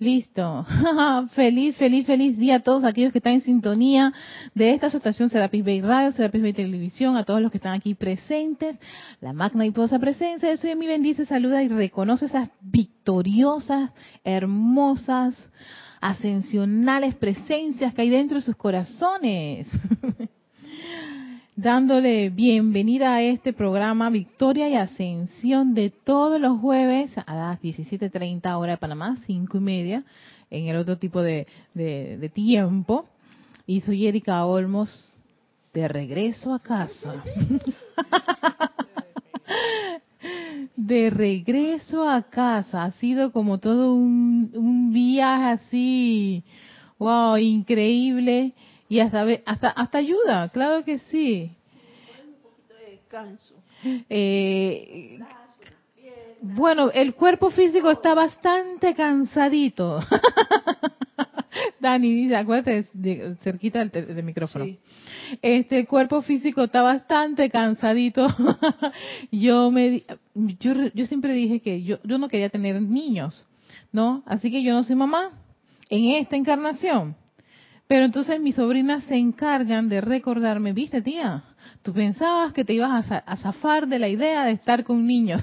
Listo. feliz, feliz, feliz día a todos aquellos que están en sintonía de esta asociación Serapis Bay Radio, Serapis Bay Televisión, a todos los que están aquí presentes. La magna y posa presencia de Soy mi bendice, saluda y reconoce esas victoriosas, hermosas, ascensionales presencias que hay dentro de sus corazones. dándole bienvenida a este programa Victoria y Ascensión de todos los jueves a las 17.30 hora de Panamá, 5 y media, en el otro tipo de, de, tiempo. Y soy Erika Olmos, de regreso a casa. de regreso a casa. Ha sido como todo un, un viaje así, wow, increíble y hasta, hasta, hasta ayuda, claro que sí. Eh, bueno, el cuerpo físico está bastante cansadito. Dani dice, acuérdate, cerquita del, micrófono. Este, el cuerpo físico está bastante cansadito. yo me, yo, yo siempre dije que yo, yo no quería tener niños, ¿no? Así que yo no soy mamá en esta encarnación. Pero entonces mis sobrinas se encargan de recordarme, viste tía, tú pensabas que te ibas a, zafar de la idea de estar con niños.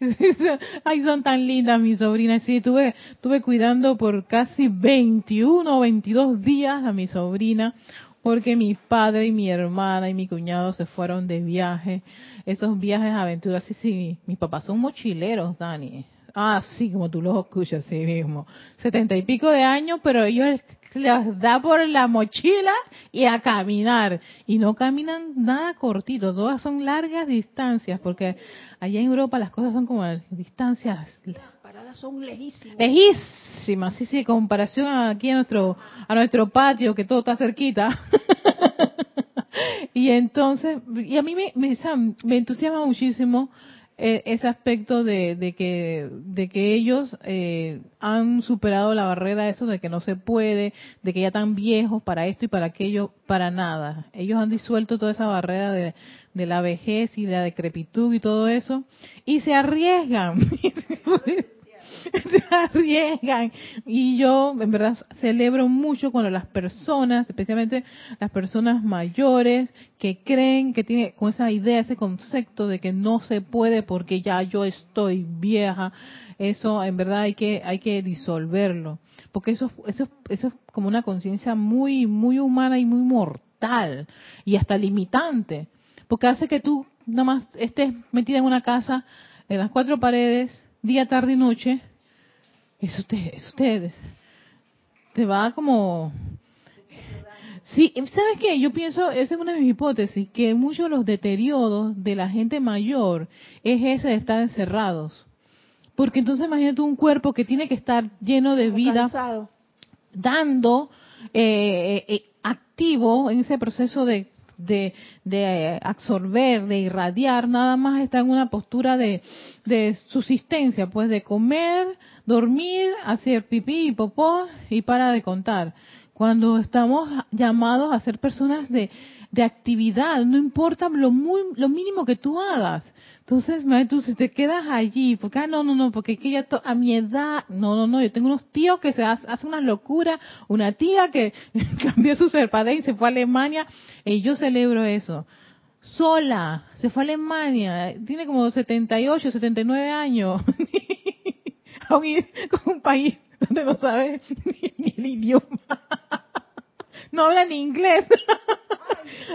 Ay, son tan lindas mis sobrinas. Sí, tuve, tuve cuidando por casi 21 o 22 días a mi sobrina, porque mi padre y mi hermana y mi cuñado se fueron de viaje. Esos viajes aventuras, sí, sí, mis papás son mochileros, Dani. Ah, sí, como tú lo escuchas, sí mismo. Setenta y pico de años, pero ellos les da por la mochila y a caminar. Y no caminan nada cortito, todas son largas distancias, porque allá en Europa las cosas son como distancias. Las paradas son lejísimas. Lejísimas, sí, sí, en comparación aquí a nuestro, a nuestro patio, que todo está cerquita. y entonces, y a mí me, me, me entusiasma muchísimo ese aspecto de, que, de que ellos eh, han superado la barrera eso de que no se puede, de que ya están viejos para esto y para aquello, para nada. Ellos han disuelto toda esa barrera de, de la vejez y la decrepitud y todo eso y se arriesgan. se arriesgan. Y yo, en verdad, celebro mucho cuando las personas, especialmente las personas mayores, que creen que tiene con esa idea, ese concepto de que no se puede porque ya yo estoy vieja, eso en verdad hay que hay que disolverlo, porque eso eso eso es como una conciencia muy muy humana y muy mortal y hasta limitante, porque hace que tú nada más estés metida en una casa en las cuatro paredes día, tarde y noche eso usted, ustedes. Te va como... Sí, ¿sabes qué? Yo pienso, esa es una de mis hipótesis, que muchos de los deterioros de la gente mayor es ese de estar encerrados. Porque entonces imagínate un cuerpo que tiene que estar lleno de vida, dando, eh, eh, activo en ese proceso de de, de, absorber, de irradiar, nada más está en una postura de, de subsistencia, pues de comer, dormir, hacer pipí y popó y para de contar. Cuando estamos llamados a ser personas de, de actividad, no importa lo, muy, lo mínimo que tú hagas. Entonces, tú si te quedas allí, porque, ah, no, no, no, porque que ya a mi edad, no, no, no, yo tengo unos tíos que se hacen hace una locura, una tía que cambió su serpadé y se fue a Alemania, y yo celebro eso. Sola, se fue a Alemania, tiene como 78, 79 años. con un país donde no sabe ni, el idioma. No habla ni inglés.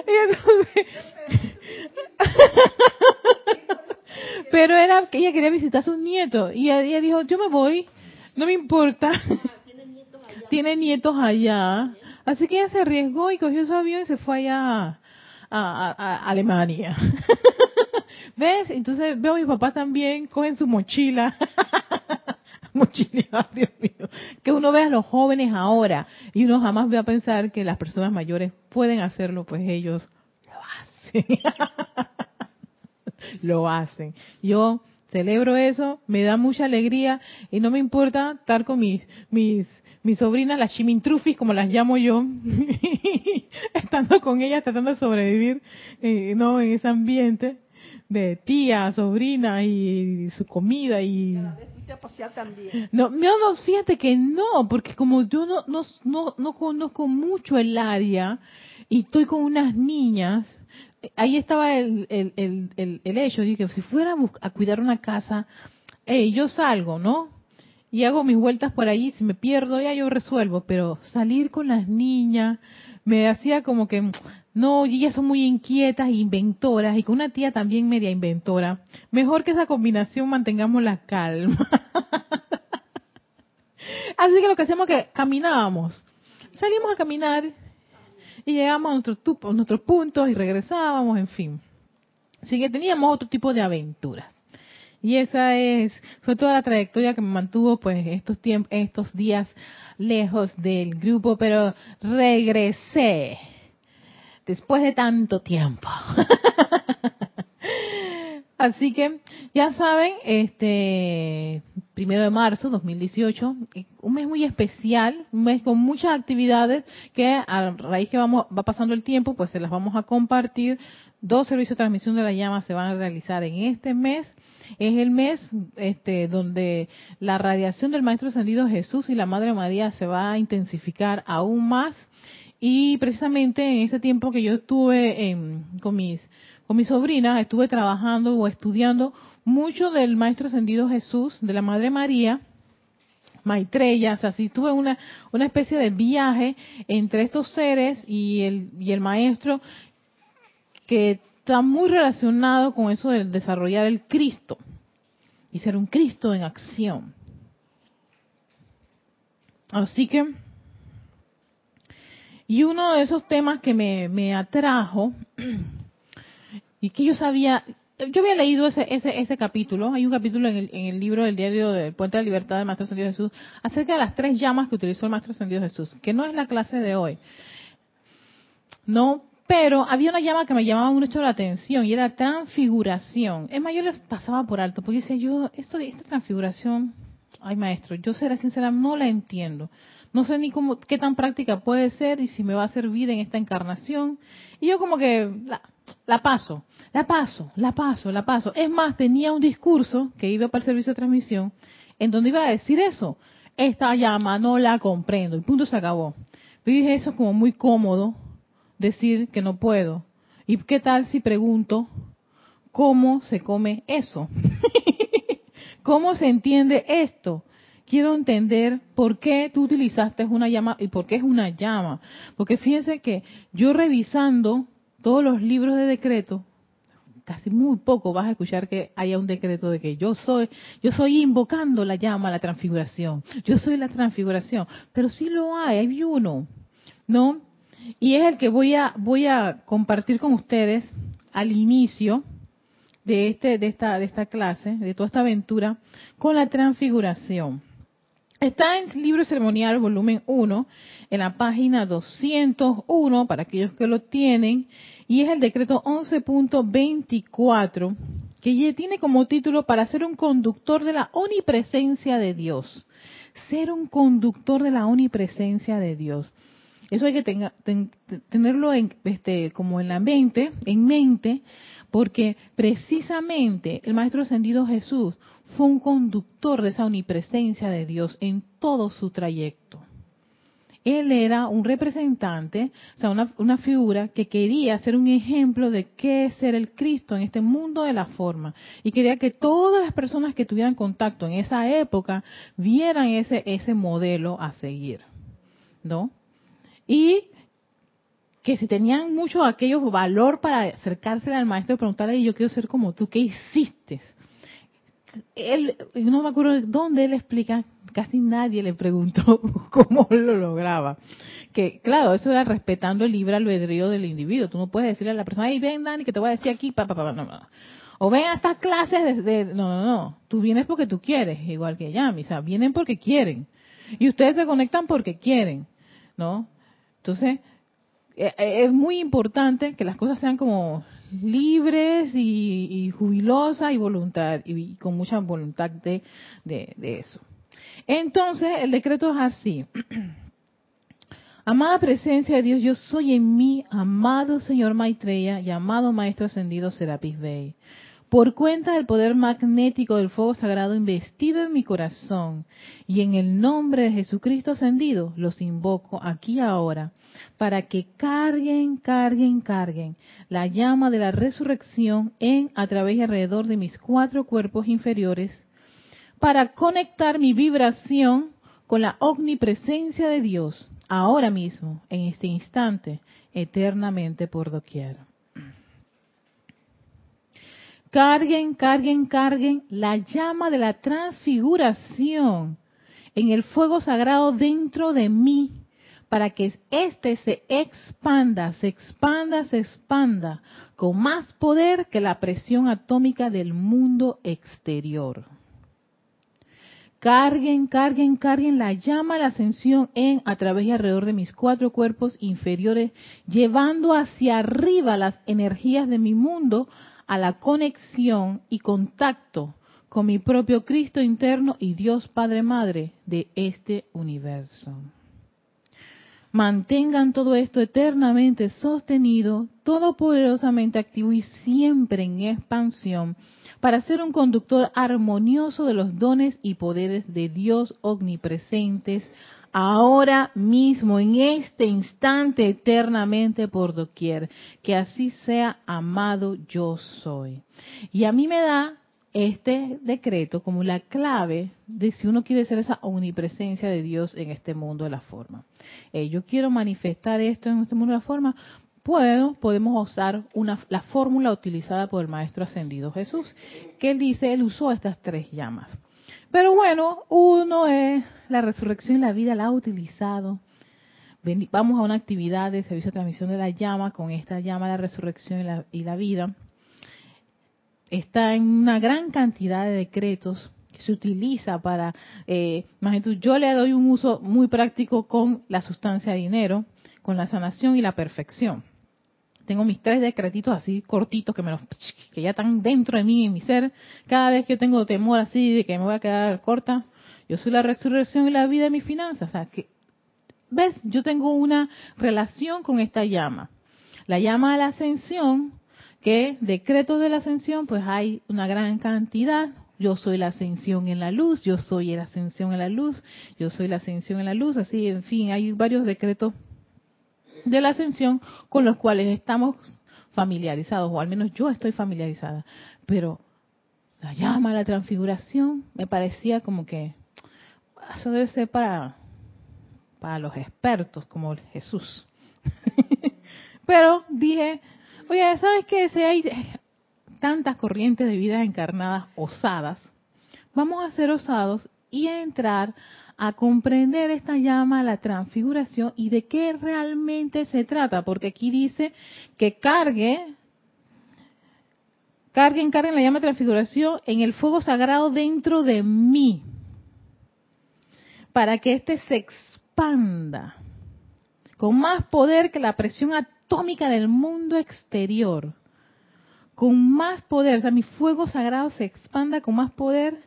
pero era que ella quería visitar a sus nietos y ella dijo, yo me voy, no me importa. Tiene nietos allá. Así que ella se arriesgó y cogió su avión y se fue allá a, a Alemania. ¿Ves? Entonces veo a mis papás también, cogen su mochila mochila, Dios mío. Que uno vea a los jóvenes ahora y uno jamás ve a pensar que las personas mayores pueden hacerlo, pues ellos lo hacen. lo hacen. Yo celebro eso, me da mucha alegría y no me importa estar con mis, mis, mis sobrinas, las chimintrufis, como las llamo yo, estando con ellas, tratando de sobrevivir eh, no en ese ambiente de tía, sobrina y su comida y a pasear también. No, no, fíjate que no, porque como yo no, no, no, no conozco mucho el área y estoy con unas niñas, ahí estaba el, el, el, el, hecho, dije, si fuera a, cuidar una casa, hey, yo salgo, ¿no? Y hago mis vueltas por ahí, si me pierdo ya yo resuelvo, pero salir con las niñas me hacía como que, no, y ellas son muy inquietas, inventoras, y con una tía también media inventora. Mejor que esa combinación mantengamos la calma. Así que lo que hacemos es que caminábamos. Salimos a caminar y llegamos a nuestros, nuestros puntos y regresábamos, en fin. Así que teníamos otro tipo de aventuras. Y esa es, fue toda la trayectoria que me mantuvo pues estos tiempos, estos días lejos del grupo, pero regresé después de tanto tiempo. Así que ya saben, este primero de marzo 2018, un mes muy especial, un mes con muchas actividades que a raíz que vamos va pasando el tiempo, pues se las vamos a compartir. Dos servicios de transmisión de la llama se van a realizar en este mes. Es el mes este, donde la radiación del Maestro Ascendido Jesús y la Madre María se va a intensificar aún más. Y precisamente en ese tiempo que yo estuve con mis con mi sobrina, estuve trabajando o estudiando mucho del Maestro Ascendido Jesús, de la Madre María, Maitreya, así tuve una, una especie de viaje entre estos seres y el, y el Maestro que está muy relacionado con eso de desarrollar el Cristo y ser un Cristo en acción. Así que, y uno de esos temas que me, me atrajo y que yo sabía, yo había leído ese, ese, ese capítulo, hay un capítulo en el, en el libro del diario del Puente de la Libertad del Maestro Ascendido Jesús, acerca de las tres llamas que utilizó el Maestro Ascendido Jesús, que no es la clase de hoy. No, pero había una llama que me llamaba mucho la atención y era transfiguración. Es más, yo les pasaba por alto, porque decía yo, esto, esta transfiguración, ay maestro, yo seré sincera, no la entiendo. No sé ni cómo, qué tan práctica puede ser y si me va a servir en esta encarnación. Y yo como que, la paso, la paso, la paso, la paso. Es más, tenía un discurso que iba para el servicio de transmisión en donde iba a decir eso. Esta llama no la comprendo. El punto se acabó. Pero dije eso como muy cómodo decir que no puedo. ¿Y qué tal si pregunto cómo se come eso? ¿Cómo se entiende esto? Quiero entender por qué tú utilizaste una llama y por qué es una llama. Porque fíjense que yo revisando todos los libros de decreto, casi muy poco vas a escuchar que haya un decreto de que yo soy, yo soy invocando la llama, la transfiguración, yo soy la transfiguración, pero sí lo hay, hay uno, ¿no? Y es el que voy a, voy a compartir con ustedes al inicio de este, de esta, de esta clase, de toda esta aventura, con la transfiguración. Está en libro ceremonial, volumen 1, en la página 201, para aquellos que lo tienen, y es el decreto 11.24, que tiene como título para ser un conductor de la omnipresencia de Dios. Ser un conductor de la omnipresencia de Dios. Eso hay que tenerlo en, este, como en la mente, en mente, porque precisamente el Maestro Ascendido Jesús fue un conductor de esa omnipresencia de Dios en todo su trayecto. Él era un representante, o sea, una, figura que quería ser un ejemplo de qué es ser el Cristo en este mundo de la forma. Y quería que todas las personas que tuvieran contacto en esa época vieran ese, ese modelo a seguir. ¿No? Y que si tenían mucho aquellos valor para acercarse al maestro y preguntarle, yo quiero ser como tú, ¿qué hiciste? Él, no me acuerdo dónde él explica, casi nadie le preguntó cómo lo lograba. Que claro, eso era respetando el libre albedrío del individuo. Tú no puedes decirle a la persona, hey, ven Dani, que te voy a decir aquí, pa, pa, pa, no, no. O ven a estas clases de, no, no, no. Tú vienes porque tú quieres, igual que Yami, o vienen porque quieren. Y ustedes se conectan porque quieren, ¿no? Entonces, eh, eh, es muy importante que las cosas sean como libres y, jubilosas y voluntad y con mucha voluntad de, de, eso. Entonces, el decreto es así. Amada presencia de Dios, yo soy en mí, amado Señor Maitreya y amado Maestro Ascendido Serapis Bey. por cuenta del poder magnético del fuego sagrado investido en mi corazón, y en el nombre de Jesucristo ascendido, los invoco aquí ahora, para que carguen, carguen, carguen la llama de la resurrección en, a través y alrededor de mis cuatro cuerpos inferiores, para conectar mi vibración con la omnipresencia de Dios, ahora mismo, en este instante, eternamente por doquier. Carguen, carguen, carguen la llama de la transfiguración en el fuego sagrado dentro de mí, para que éste se expanda, se expanda, se expanda con más poder que la presión atómica del mundo exterior. Carguen, carguen, carguen la llama de la ascensión en, a través y alrededor de mis cuatro cuerpos inferiores, llevando hacia arriba las energías de mi mundo a la conexión y contacto con mi propio Cristo interno y Dios Padre Madre de este universo. Mantengan todo esto eternamente sostenido, todopoderosamente activo y siempre en expansión para ser un conductor armonioso de los dones y poderes de Dios omnipresentes, ahora mismo, en este instante, eternamente por doquier. Que así sea, amado yo soy. Y a mí me da este decreto como la clave de si uno quiere ser esa omnipresencia de Dios en este mundo de la forma. Eh, yo quiero manifestar esto en este mundo de la forma, puedo, podemos usar una, la fórmula utilizada por el Maestro Ascendido Jesús, que él dice, él usó estas tres llamas. Pero bueno, uno es la resurrección y la vida, la ha utilizado. Vamos a una actividad de servicio de transmisión de la llama, con esta llama la resurrección y la, y la vida. Está en una gran cantidad de decretos que se utiliza para, eh, yo le doy un uso muy práctico con la sustancia de dinero, con la sanación y la perfección tengo mis tres decretitos así cortitos que me los que ya están dentro de mí en mi ser. Cada vez que yo tengo temor así de que me voy a quedar corta, yo soy la resurrección y la vida de mis finanzas. O sea, que ves, yo tengo una relación con esta llama. La llama de la ascensión, que decretos de la ascensión, pues hay una gran cantidad. Yo soy la ascensión en la luz, yo soy la ascensión en la luz, yo soy la ascensión en la luz, así, en fin, hay varios decretos de la ascensión con los cuales estamos familiarizados, o al menos yo estoy familiarizada. Pero la llama, la transfiguración, me parecía como que eso debe ser para, para los expertos como Jesús. Pero dije, oye, ¿sabes qué? Si hay tantas corrientes de vida encarnadas osadas, vamos a ser osados y a entrar a comprender esta llama, la transfiguración y de qué realmente se trata, porque aquí dice que cargue, carguen, carguen la llama de transfiguración en el fuego sagrado dentro de mí, para que éste se expanda con más poder que la presión del mundo exterior, con más poder, o sea, mi fuego sagrado se expanda con más poder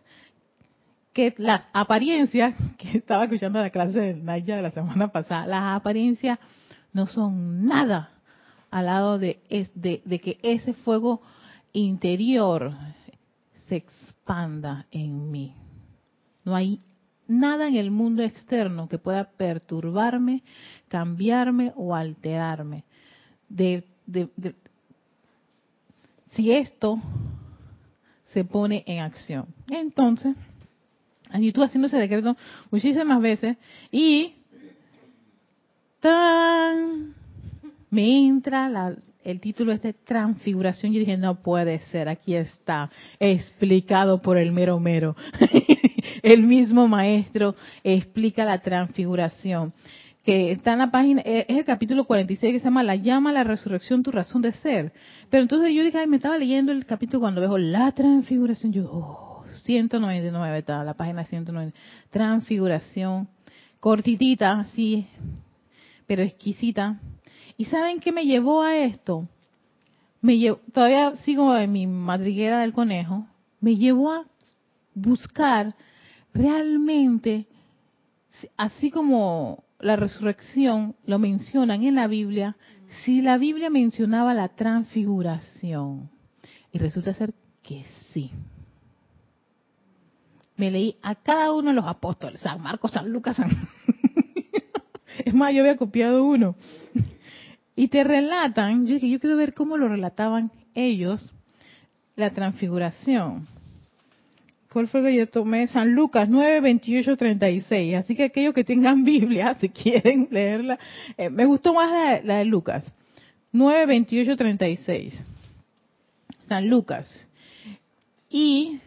que las apariencias, que estaba escuchando la clase de Naya de la semana pasada, las apariencias no son nada al lado de, de, de que ese fuego interior se expanda en mí. No hay nada en el mundo externo que pueda perturbarme, cambiarme o alterarme. De, de, si esto se pone en acción. Entonces, y estuve haciendo ese decreto muchísimas veces y tan me entra el título este transfiguración. Yo dije, no puede ser, aquí está, explicado por el mero mero. el mismo maestro explica la transfiguración. Que está en la página, es el capítulo 46 que se llama La llama, la resurrección, tu razón de ser. Pero entonces yo dije, ay, me estaba leyendo el capítulo cuando veo la transfiguración. Yo, oh, 199, está la página 199. Transfiguración, cortitita, sí, pero exquisita. ¿Y saben qué me llevó a esto? Me llevó, todavía sigo en mi madriguera del conejo. Me llevó a buscar realmente, así como la resurrección lo mencionan en la Biblia, si la Biblia mencionaba la transfiguración. Y resulta ser que sí. Me leí a cada uno de los apóstoles, San Marcos, San Lucas, San... es más, yo había copiado uno. Y te relatan, yo yo quiero ver cómo lo relataban ellos, la transfiguración. ¿Cuál fue que yo tomé? San Lucas 9, 28, 36. Así que aquellos que tengan Biblia, si quieren leerla, eh, me gustó más la, de Lucas. 9, 28, 36. San Lucas. Y,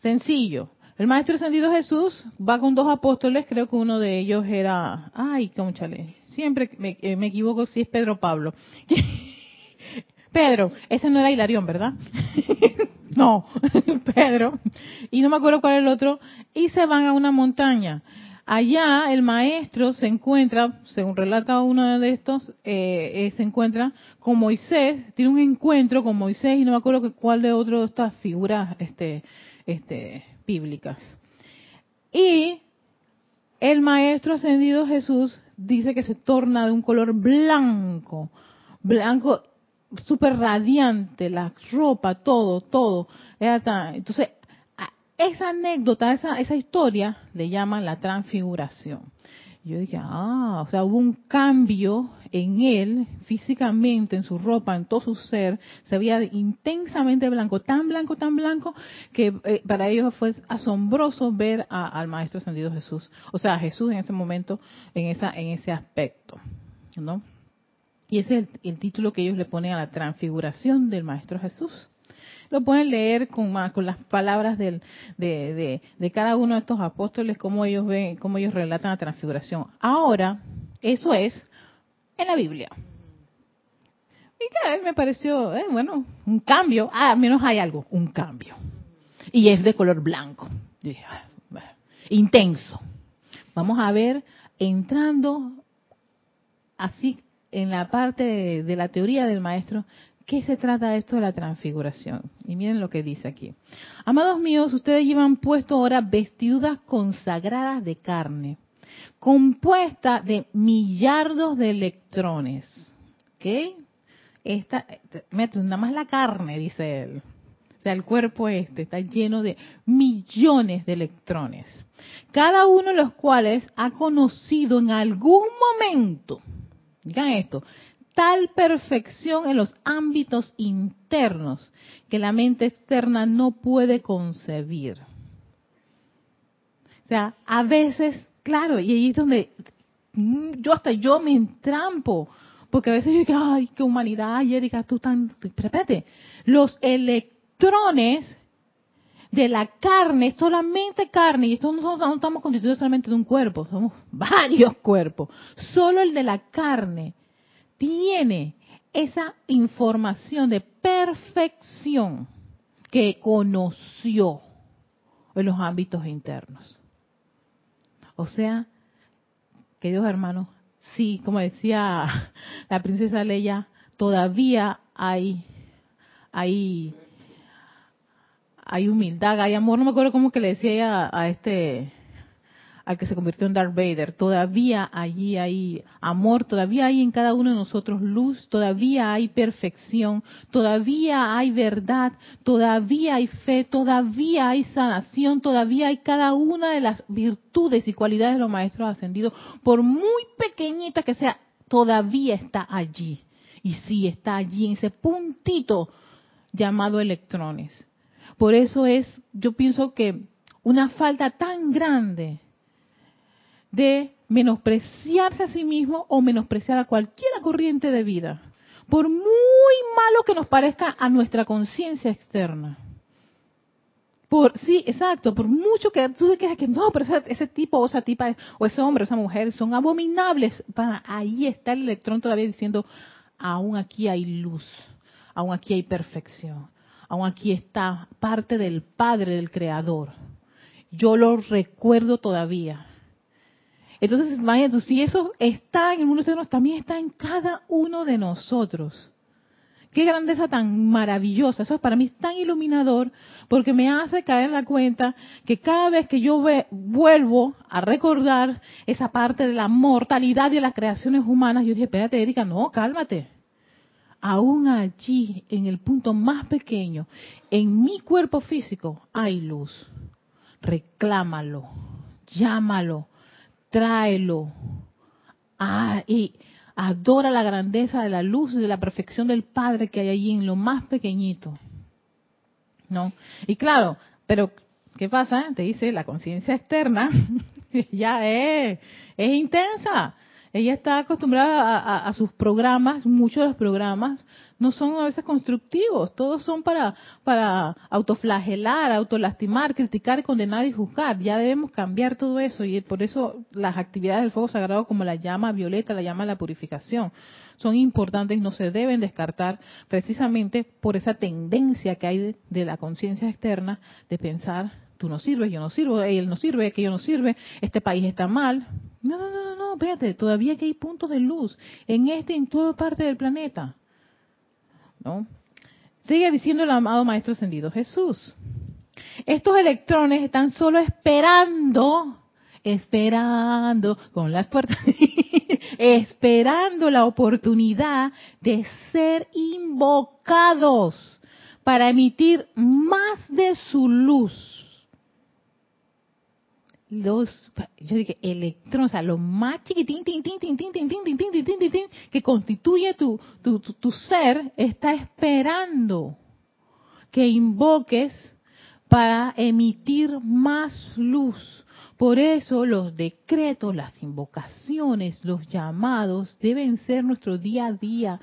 sencillo, el Maestro Ascendido Jesús va con dos apóstoles, creo que uno de ellos era, ay, chale, siempre me, eh, me equivoco si es Pedro Pablo. Pedro, ese no era Hilarión, ¿verdad? no, Pedro. Y no me acuerdo cuál es el otro. Y se van a una montaña. Allá el maestro se encuentra, según relata uno de estos, eh, eh, se encuentra con Moisés, tiene un encuentro con Moisés y no me acuerdo cuál de otro de estas figuras este, este, bíblicas. Y el maestro ascendido Jesús dice que se torna de un color blanco, blanco súper radiante, la ropa, todo, todo. Entonces, esa anécdota, esa, esa historia, le llaman la transfiguración. Yo dije, ah, o sea, hubo un cambio en él, físicamente, en su ropa, en todo su ser, se veía intensamente blanco, tan blanco, tan blanco, que eh, para ellos fue asombroso ver al Maestro Ascendido Jesús, o sea, a Jesús en ese momento, en, esa, en ese aspecto, ¿no? Y ese es el, título que ellos le ponen a la transfiguración del Maestro Jesús. Lo pueden leer con, con las palabras de, cada uno de estos apóstoles, cómo ellos ven, cómo ellos relatan la transfiguración. Ahora, eso es en la Biblia. Y que me pareció, eh, bueno, un cambio. Ah, al menos hay algo, un cambio. Y es de color blanco. Ah, intenso. Vamos a ver, entrando así en la parte de, la teoría del maestro, ¿qué se trata esto de la transfiguración? Y miren lo que dice aquí. Amados míos, ustedes llevan puesto ahora vestiduras consagradas de carne, compuesta de millardos de electrones. ¿Ok? Esta, nada más la carne, dice él. O sea, el cuerpo este está lleno de millones de electrones. Cada uno de los cuales ha conocido en algún momento Digan esto, tal perfección en los ámbitos internos que la mente externa no puede concebir. O sea, a veces, claro, y ahí es donde mm, yo hasta yo me entrampo, porque a veces yo digo, ay, qué humanidad, Erika, tú tan, espérate, los electrones de la carne, solamente carne, y esto no, no, estamos constituidos solamente de un cuerpo, somos varios cuerpos, solo el de la carne tiene esa información de perfección que conoció en los ámbitos internos. O sea, queridos hermanos, sí, como decía la princesa Leia, todavía hay, hay hay humildad, hay amor, no me acuerdo cómo que le decía ella a, este al que se convirtió en Darth Vader, todavía allí hay amor, todavía hay en cada uno de nosotros luz, todavía hay perfección, todavía hay verdad, todavía hay fe, todavía hay sanación, todavía hay cada una de las virtudes y cualidades de los maestros ascendidos, por muy pequeñita que sea, todavía está allí. Y sí, está allí en ese puntito llamado electrones. Por eso es, yo pienso que una falta tan grande de menospreciarse a sí mismo o menospreciar a cualquier corriente de vida, por muy malo que nos parezca a nuestra conciencia externa. Por, sí, exacto, por mucho que tú te quejas que no, pero ese, tipo o esa tipa o ese hombre esa mujer son abominables, ahí está el electrón todavía diciendo, aún aquí hay luz, aún aquí hay perfección, aún aquí está parte del Padre, del Creador. Yo lo recuerdo todavía. Entonces, imagínate, si eso está en el mundo externo, también está en cada uno de nosotros. Qué grandeza tan maravillosa. Eso para mí es tan iluminador porque me hace caer la cuenta que cada vez que yo vuelvo a recordar esa parte de la mortalidad de las creaciones humanas, yo dije, espérate, Erika, no, cálmate. Aún allí, en el punto más pequeño, en mi cuerpo físico, hay luz. Reclámalo, llámalo, tráelo. Ah, y adora la grandeza de la luz de la perfección del Padre que hay allí en lo más pequeñito. ¿No? Y claro, pero ¿qué pasa? Te dice la conciencia externa, ya es intensa ella está acostumbrada a, sus programas, muchos de los programas no son a veces constructivos, todos son para, para autoflagelar, autolastimar, criticar, condenar y juzgar. Ya debemos cambiar todo eso y por eso las actividades del fuego sagrado como la llama violeta, la llama la purificación, son importantes y no se deben descartar precisamente por esa tendencia que hay de la conciencia externa de pensar tú no sirves, yo no sirvo, él no sirve, aquello no sirve, este país está mal. No, no, no, no, no, espérate, todavía que hay puntos de luz en este y en toda parte del planeta. ¿No? Sigue diciendo el amado Maestro Ascendido, Jesús. Estos electrones están solo esperando, esperando con las puertas, esperando la oportunidad de ser invocados para emitir más de su luz los, yo dije, electrones, o sea, lo más chiquitín, que constituye tu, tu, tu ser, está esperando que invoques para emitir más luz. Por eso los decretos, las invocaciones, los llamados deben ser nuestro día a día,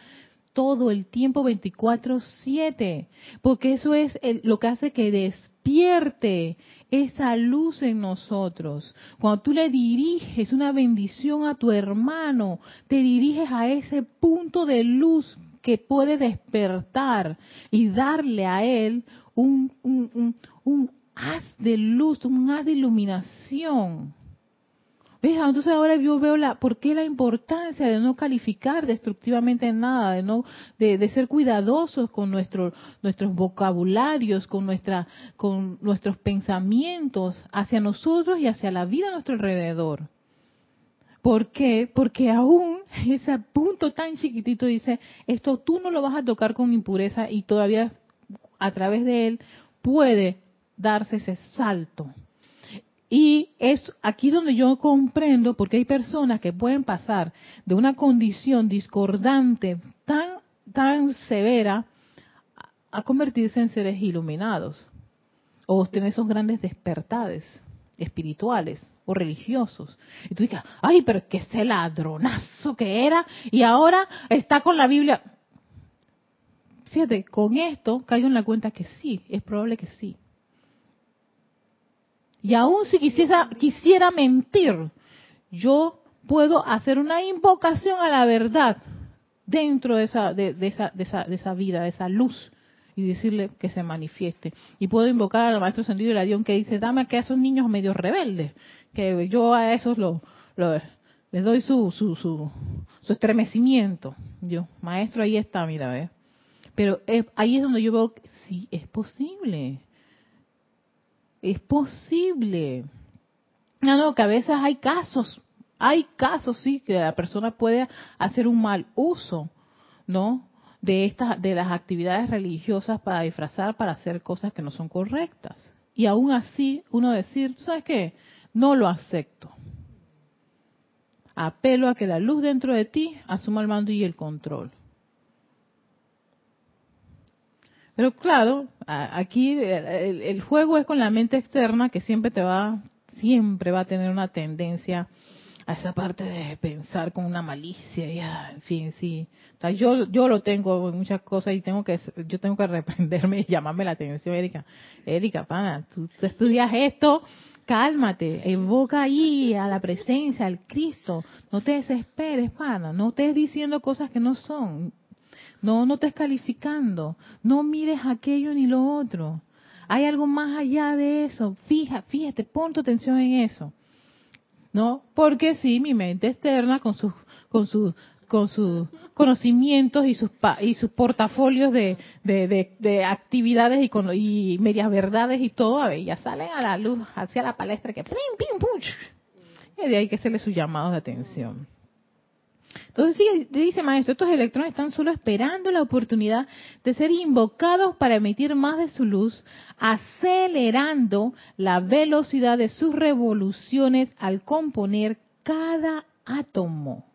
todo el tiempo 24/7, porque eso es lo que hace que despierte esa luz en nosotros. Cuando tú le diriges una bendición a tu hermano, te diriges a ese punto de luz que puede despertar y darle a él un, un, un haz de luz, un haz de iluminación. Entonces ahora yo veo la, por qué la importancia de no calificar destructivamente nada, de no, de, ser cuidadosos con nuestro, nuestros vocabularios, con nuestra, con nuestros pensamientos hacia nosotros y hacia la vida a nuestro alrededor. ¿Por qué? Porque aún ese punto tan chiquitito dice, esto tú no lo vas a tocar con impureza y todavía a través de él puede darse ese salto y es aquí donde yo comprendo porque hay personas que pueden pasar de una condición discordante tan, tan severa a convertirse en seres iluminados o tener esos grandes despertades espirituales o religiosos. Y tú dices, ay, pero que ese ladronazo que era y ahora está con la Biblia. Fíjate, con esto caigo en la cuenta que sí, es probable que sí. Y aún si quisiera, quisiera mentir, yo puedo hacer una invocación a la verdad dentro de esa, de, esa, de, esa, de esa vida, de esa luz, y decirle que se manifieste. Y puedo invocar al Maestro Sentido la Dion que dice, dame a esos niños medio rebeldes, que yo a esos lo, les doy su, su, su, su, estremecimiento. Yo, Maestro, ahí está, mira, ¿ves? Pero ahí es donde yo veo que sí, es posible. Es posible. No, no, que a veces hay casos, hay casos sí que la persona puede hacer un mal uso, ¿no? De estas, de las actividades religiosas para disfrazar, para hacer cosas que no son correctas. Y aún así, uno decir, ¿sabes qué? No lo acepto. Apelo a que la luz dentro de ti asuma el mando y el control. Pero claro, aquí el, juego es con la mente externa que siempre te va, siempre va a tener una tendencia a esa parte de pensar con una malicia y en fin, sí. yo yo lo tengo en muchas cosas y tengo que yo tengo que reprenderme y llamarme la atención, Erika. Erika, pana, tú, estudias esto, cálmate, evoca ahí a la presencia, al Cristo. No te desesperes, pana, no estés diciendo cosas que no son. No, no estés calificando. No mires aquello ni lo otro. Hay algo más allá de eso. Fija, fíjate, pon tu atención en eso. ¿No? Porque sí, mi mente externa con sus con sus con sus conocimientos y sus y sus portafolios de, de, actividades y, con, y medias verdades y todo, a ver, ya salen a la luz, hacia la palestra que pim, pim, y de ahí que se le sus llamados de atención. Entonces sí, dice maestro, estos electrones están solo esperando la oportunidad de ser invocados para emitir más de su luz, acelerando la velocidad de sus revoluciones al componer cada átomo.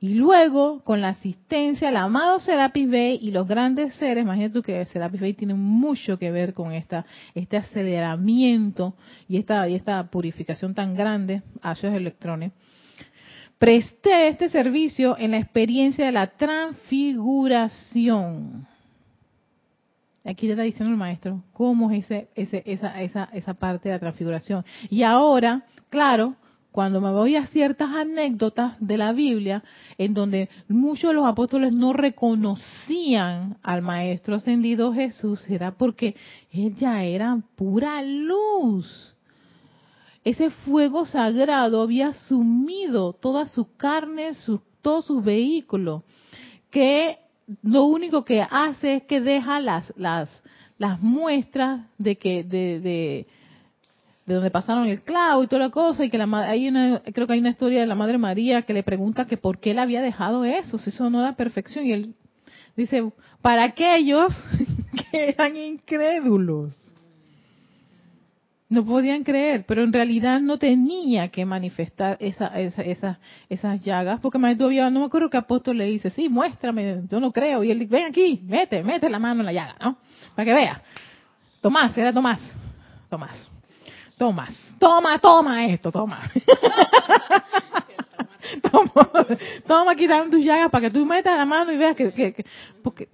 Y luego, con la asistencia del amado Serapis Bey y los grandes seres, imagínate que Serapis Bey tiene mucho que ver con esta, este aceleramiento y esta, y esta purificación tan grande a esos electrones, presté este servicio en la experiencia de la transfiguración. Aquí te está diciendo el maestro cómo es ese, ese, esa, esa, esa parte de la transfiguración. Y ahora, claro, cuando me voy a ciertas anécdotas de la Biblia, en donde muchos de los apóstoles no reconocían al Maestro ascendido Jesús, era porque él ya era pura luz. Ese fuego sagrado había sumido toda su carne, su, todo su vehículo, que lo único que hace es que deja las, las, las muestras de que, de, de de donde pasaron el clavo y toda la cosa y que la hay una creo que hay una historia de la madre María que le pregunta que por qué él había dejado eso si eso no era perfección y él dice para aquellos que eran incrédulos no podían creer pero en realidad no tenía que manifestar esa, esa, esas llagas porque todavía no me acuerdo qué apóstol le dice sí muéstrame yo no creo y él dice ven aquí mete mete la mano en la llaga no para que vea Tomás era Tomás Tomás Toma, toma, toma esto, toma. toma, toma quitando tus llagas para que tú metas la mano y veas que, porque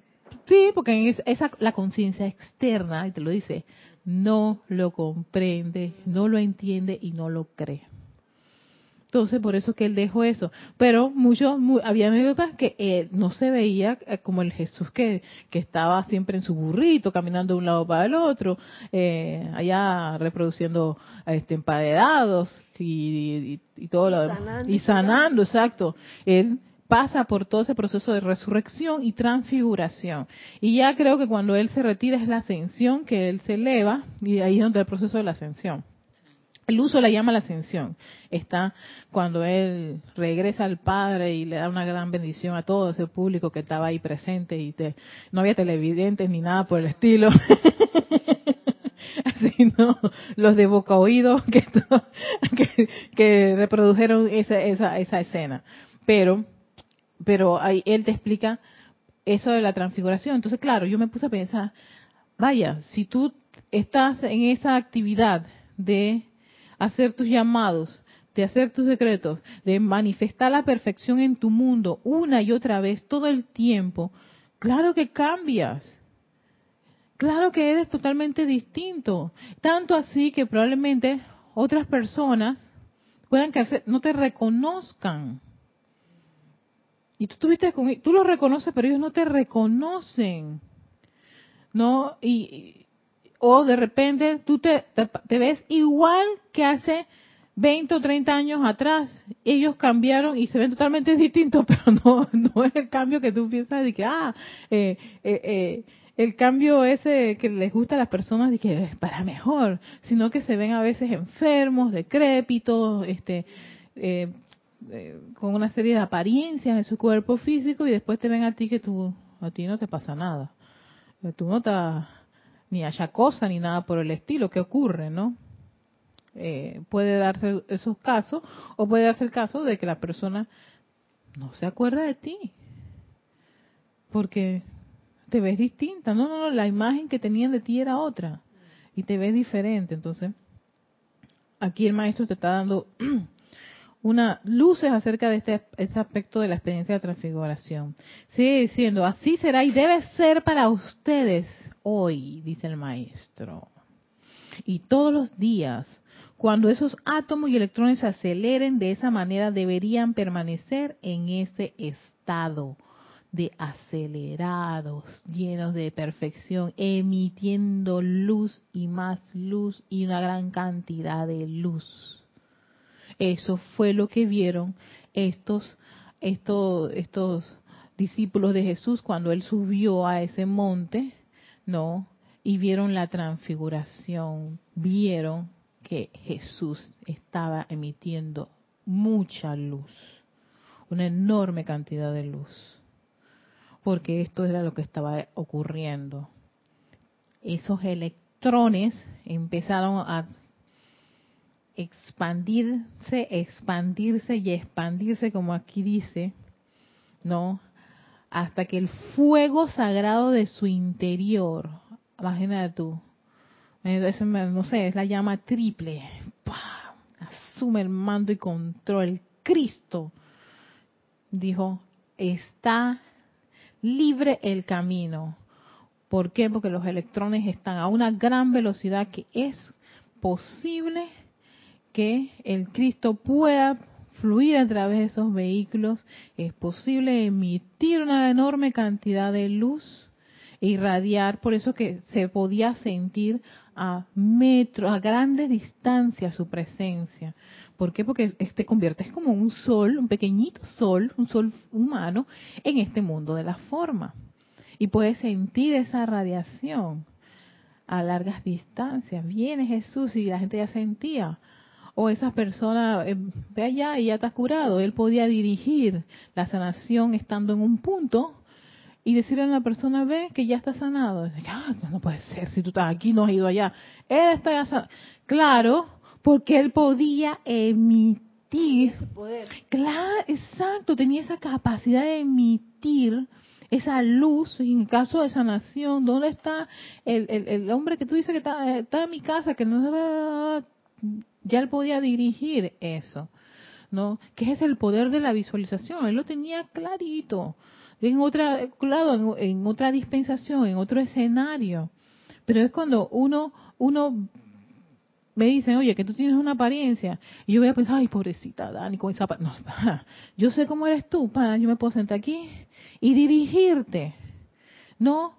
sí, porque esa la conciencia externa y te lo dice, no lo comprende, no lo entiende y no lo cree. Entonces, por eso que él dejó eso. Pero muchos, había anécdotas que eh, no se veía eh, como el Jesús que, que, estaba siempre en su burrito, caminando de un lado para el otro, eh, allá reproduciendo este, emparedados y, y, todo lo demás. Y sanando, exacto. Él pasa por todo ese proceso de resurrección y transfiguración. Y ya creo que cuando él se retira es la ascensión, que él se eleva, y ahí es donde el proceso de la ascensión. El uso la llama la ascensión. Está cuando él regresa al Padre y le da una gran bendición a todo ese público que estaba ahí presente y te, no había televidentes ni nada por el estilo. sino los de boca oído que, que, reprodujeron esa, esa, esa escena. Pero, pero ahí él te explica eso de la transfiguración. Entonces, claro, yo me puse a pensar, vaya, si tú estás en esa actividad de hacer tus llamados, de hacer tus decretos, de manifestar la perfección en tu mundo una y otra vez, todo el tiempo, claro que cambias. Claro que eres totalmente distinto. Tanto así que probablemente otras personas puedan que no te reconozcan. Y tú tuviste con, tú los reconoces, pero ellos no te reconocen. ¿No? Y, o de repente tú te, te, ves igual que hace 20 o 30 años atrás. Ellos cambiaron y se ven totalmente distintos, pero no, no es el cambio que tú piensas de que, ah, eh, eh, eh, el cambio ese que les gusta a las personas de que es para mejor, sino que se ven a veces enfermos, decrépitos, este, con una serie de apariencias en su cuerpo físico y después te ven a ti que tú, a ti no te pasa nada. Tú no estás ni haya cosa ni nada por el estilo. ¿Qué ocurre, no? Eh, puede darse esos casos o puede darse el caso de que la persona no se acuerda de ti porque te ves distinta. No, no, no, la imagen que tenían de ti era otra y te ves diferente. Entonces, aquí el maestro te está dando una luces acerca de este, este aspecto de la experiencia de transfiguración. Sigue diciendo, así será y debe ser para ustedes hoy, dice el maestro. Y todos los días, cuando esos átomos y electrones se aceleren de esa manera, deberían permanecer en ese estado de acelerados, llenos de perfección, emitiendo luz y más luz y una gran cantidad de luz. Eso fue lo que vieron estos, estos, estos discípulos de Jesús cuando él subió a ese monte no, y vieron la transfiguración, vieron que Jesús estaba emitiendo mucha luz, una enorme cantidad de luz. Porque esto era lo que estaba ocurriendo. Esos electrones empezaron a expandirse, expandirse y expandirse, como aquí dice, ¿no? Hasta que el fuego sagrado de su interior, imagínate tú, no sé, es la llama triple, asume el mando y control. Cristo dijo, está libre el camino. ¿Por qué? Porque los electrones están a una gran velocidad que es posible que el Cristo pueda fluir a través de esos vehículos, es posible emitir una enorme cantidad de luz e irradiar, por eso que se podía sentir a metros, a grandes distancias su presencia. ¿Por qué? Porque te conviertes como un sol, un pequeñito sol, un sol humano, en este mundo de la forma. Y puedes sentir esa radiación a largas distancias. Viene Jesús y la gente ya sentía o esa persona, eh, ve allá y ya está curado. Él podía dirigir la sanación estando en un punto y decirle a una persona, ve que ya está sanado. Ah, no puede ser, si tú estás aquí, no has ido allá. Él está ya sanado. Claro, porque él podía emitir. Poder. Claro, exacto, tenía esa capacidad de emitir esa luz, en el caso de sanación, ¿dónde está el, el, el hombre que tú dices que está, está en mi casa, que no ya él podía dirigir eso, ¿no? Que es el poder de la visualización. Él lo tenía clarito. En otra, claro, en, otra dispensación, en otro escenario. Pero es cuando uno, uno me dicen, oye, que tú tienes una apariencia. Y yo voy a pensar, ay, pobrecita Dani, con esa no, Yo sé cómo eres tú, para yo me puedo sentar aquí y dirigirte. No,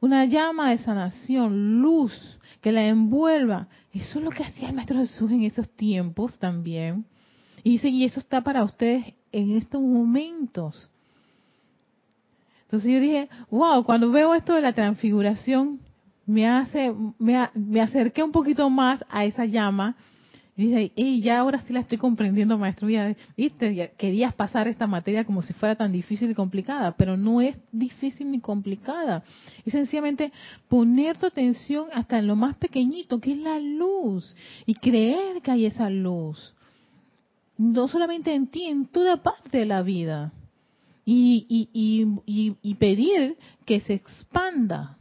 una llama de sanación, luz, que la envuelva. Eso es lo que hacía el Maestro Jesús en esos tiempos también. Y dice, y eso está para ustedes en estos momentos. Entonces yo dije, wow, cuando veo esto de la transfiguración, me hace, me, me acerqué un poquito más a esa llama y dice, y ya ahora sí la estoy comprendiendo, maestro. ¿Viste? Querías pasar esta materia como si fuera tan difícil y complicada, pero no es difícil ni complicada. Es sencillamente poner tu atención hasta en lo más pequeñito, que es la luz, y creer que hay esa luz. No solamente en ti, en toda parte de la vida. Y, y, y, y pedir que se expanda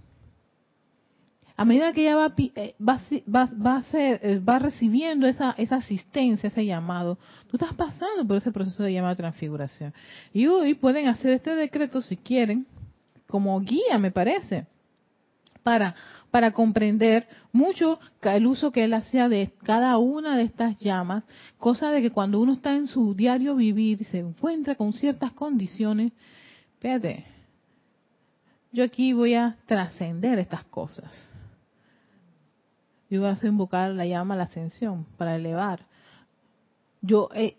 a medida que ella va, eh, va, va, va, eh, va recibiendo esa, esa asistencia, ese llamado, tú estás pasando por ese proceso de llamada transfiguración. Y hoy pueden hacer este decreto si quieren, como guía, me parece, para, para comprender mucho el uso que él hacía de cada una de estas llamas, cosa de que cuando uno está en su diario vivir se encuentra con ciertas condiciones, fíjate, yo aquí voy a trascender estas cosas yo voy a invocar la llama la ascensión para elevar. Yo, eh,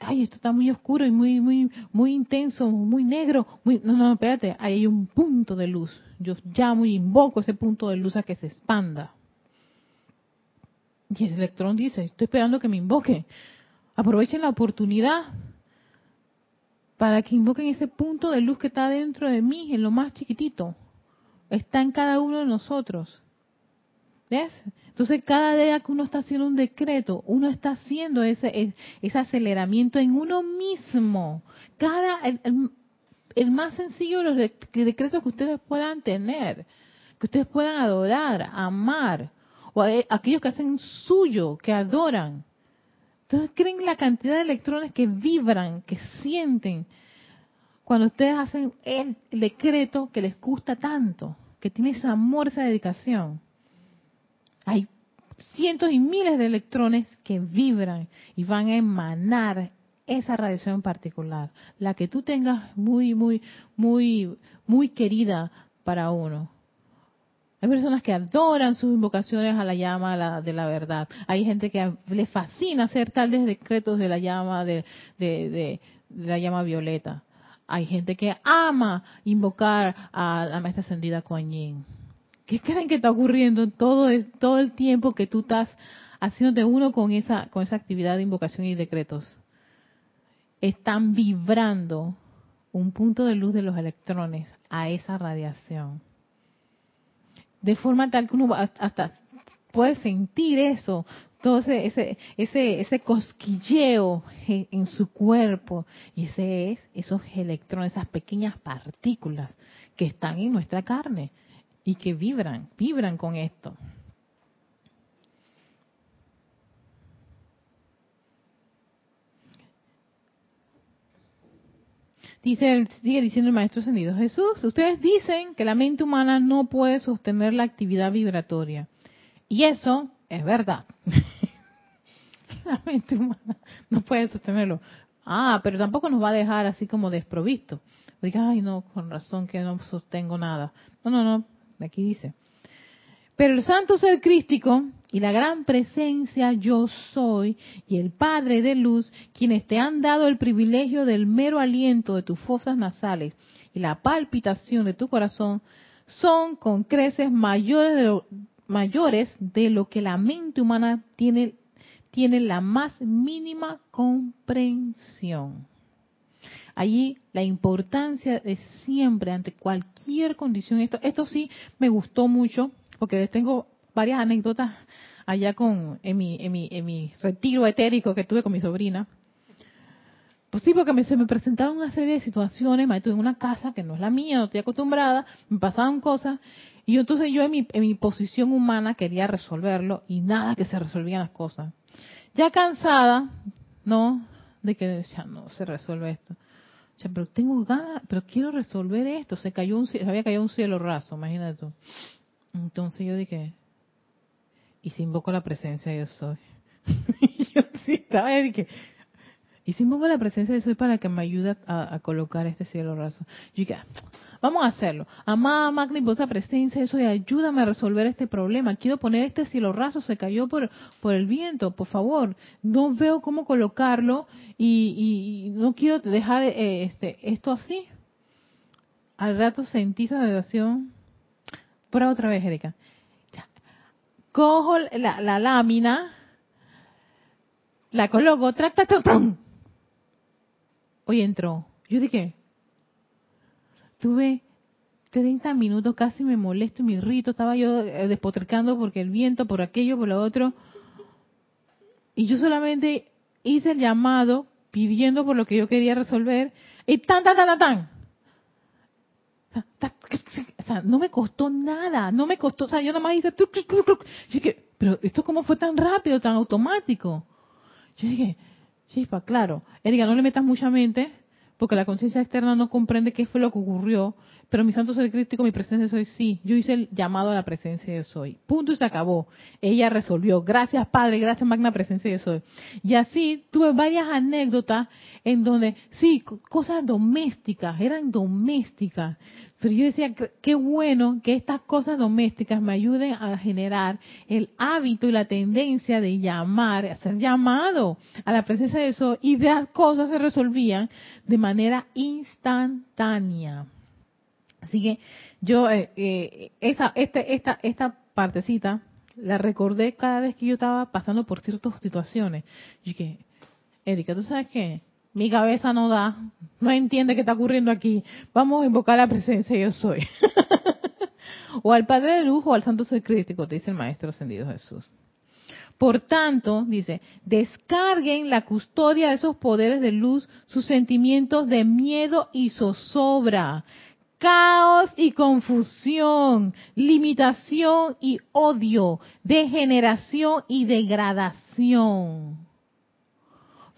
ay, esto está muy oscuro y muy, muy, muy intenso, muy negro. Muy, no, no, espérate, hay un punto de luz. Yo llamo y invoco ese punto de luz a que se expanda. Y el electrón dice, estoy esperando que me invoque. Aprovechen la oportunidad para que invoquen ese punto de luz que está dentro de mí, en lo más chiquitito. Está en cada uno de nosotros. ¿Ves? Entonces, cada día que uno está haciendo un decreto, uno está haciendo ese, ese aceleramiento en uno mismo. Cada, el, más sencillo de los decretos que ustedes puedan tener, que ustedes puedan adorar, amar, o aquellos que hacen suyo, que adoran. Entonces, creen la cantidad de electrones que vibran, que sienten cuando ustedes hacen el decreto que les gusta tanto, que tiene ese amor, esa dedicación hay cientos y miles de electrones que vibran y van a emanar esa radiación particular, la que tú tengas muy, muy, muy, muy querida para uno. Hay personas que adoran sus invocaciones a la llama de la verdad. Hay gente que le fascina hacer tales decretos de la llama de, de, la llama violeta. Hay gente que ama invocar a la maestra ascendida Kuan Yin. ¿Qué creen que está ocurriendo todo, el tiempo que tú estás haciéndote uno con esa, con esa actividad de invocación y decretos? están vibrando un punto de luz de los electrones a esa radiación. De forma tal que uno hasta puede sentir eso, todo ese, ese, ese, cosquilleo en, su cuerpo. Y ese es esos electrones, esas pequeñas partículas que están en nuestra carne y que vibran, vibran con esto. Dice, sigue diciendo el Maestro Ascendido Jesús, ustedes dicen que la mente humana no puede sostener la actividad vibratoria. Y eso es verdad. la mente humana no puede sostenerlo. Ah, pero tampoco nos va a dejar así como desprovisto. Diga, ay, no, con razón que no sostengo nada. No, no, no, aquí dice. Pero el santo ser crístico y la gran presencia yo soy y el Padre de luz, quienes te han dado el privilegio del mero aliento de tus fosas nasales y la palpitación de tu corazón, son con creces mayores de lo, mayores de lo que la mente humana tiene, tiene la más mínima comprensión. Allí la importancia de siempre ante cualquier condición, esto, esto sí me gustó mucho porque tengo varias anécdotas allá con en mi, en mi, en mi retiro etérico que tuve con mi sobrina. Pues sí, porque me, se me presentaron una serie de situaciones, me tuve en una casa que no es la mía, no estoy acostumbrada, me pasaban cosas, y entonces yo en mi, en mi posición humana quería resolverlo, y nada que se resolvían las cosas. Ya cansada, ¿no? De que ya no se resuelve esto. Ya, pero tengo ganas, pero quiero resolver esto. Se cayó un, había caído un cielo raso, imagínate tú. Entonces yo dije, y si invoco la presencia yo soy. yo sí estaba dije, y si invoco la presencia yo soy para que me ayude a, colocar este cielo raso. Yo dije, vamos a hacerlo. Amada y presencia, eso y ayúdame a resolver este problema. Quiero poner este cielo raso, se cayó por, por el viento, por favor. No veo cómo colocarlo y, y no quiero dejar eh, este, esto así. Al rato sentí esa sensación por otra vez, Erika. Cojo la, lámina, la coloco, tracta, Hoy entró. Yo dije, tuve 30 minutos, casi me molesto me irrito, estaba yo eh, despotricando porque el viento, por aquello, por lo otro. Y yo solamente hice el llamado pidiendo por lo que yo quería resolver. Y tan, tan, tan, tan, tan. O sea, no me costó nada, no me costó, o sea, yo nomás hice, dije, pero esto cómo fue tan rápido, tan automático. Yo dije, chispa, claro, Erika, no le metas mucha mente, porque la conciencia externa no comprende qué fue lo que ocurrió, pero mi santo ser crítico, mi presencia soy, sí, yo hice el llamado a la presencia de soy. Punto y se acabó. Ella resolvió. Gracias Padre, gracias Magna Presencia de soy. Y así tuve varias anécdotas en donde, sí, cosas domésticas, eran domésticas, pero yo decía, qué bueno que estas cosas domésticas me ayuden a generar el hábito y la tendencia de llamar, hacer llamado a la presencia de eso y las cosas se resolvían de manera instantánea. Así que yo eh, eh, este, esta, esta partecita la recordé cada vez que yo estaba pasando por ciertas situaciones. Y que, Erika, ¿tú sabes qué? mi cabeza no da, no entiende qué está ocurriendo aquí. Vamos a invocar la presencia yo soy. o al Padre de Luz o al Santo Ser Crítico, dice el Maestro Ascendido Jesús. Por tanto, dice, descarguen la custodia de esos poderes de luz, sus sentimientos de miedo y zozobra, caos y confusión, limitación y odio, degeneración y degradación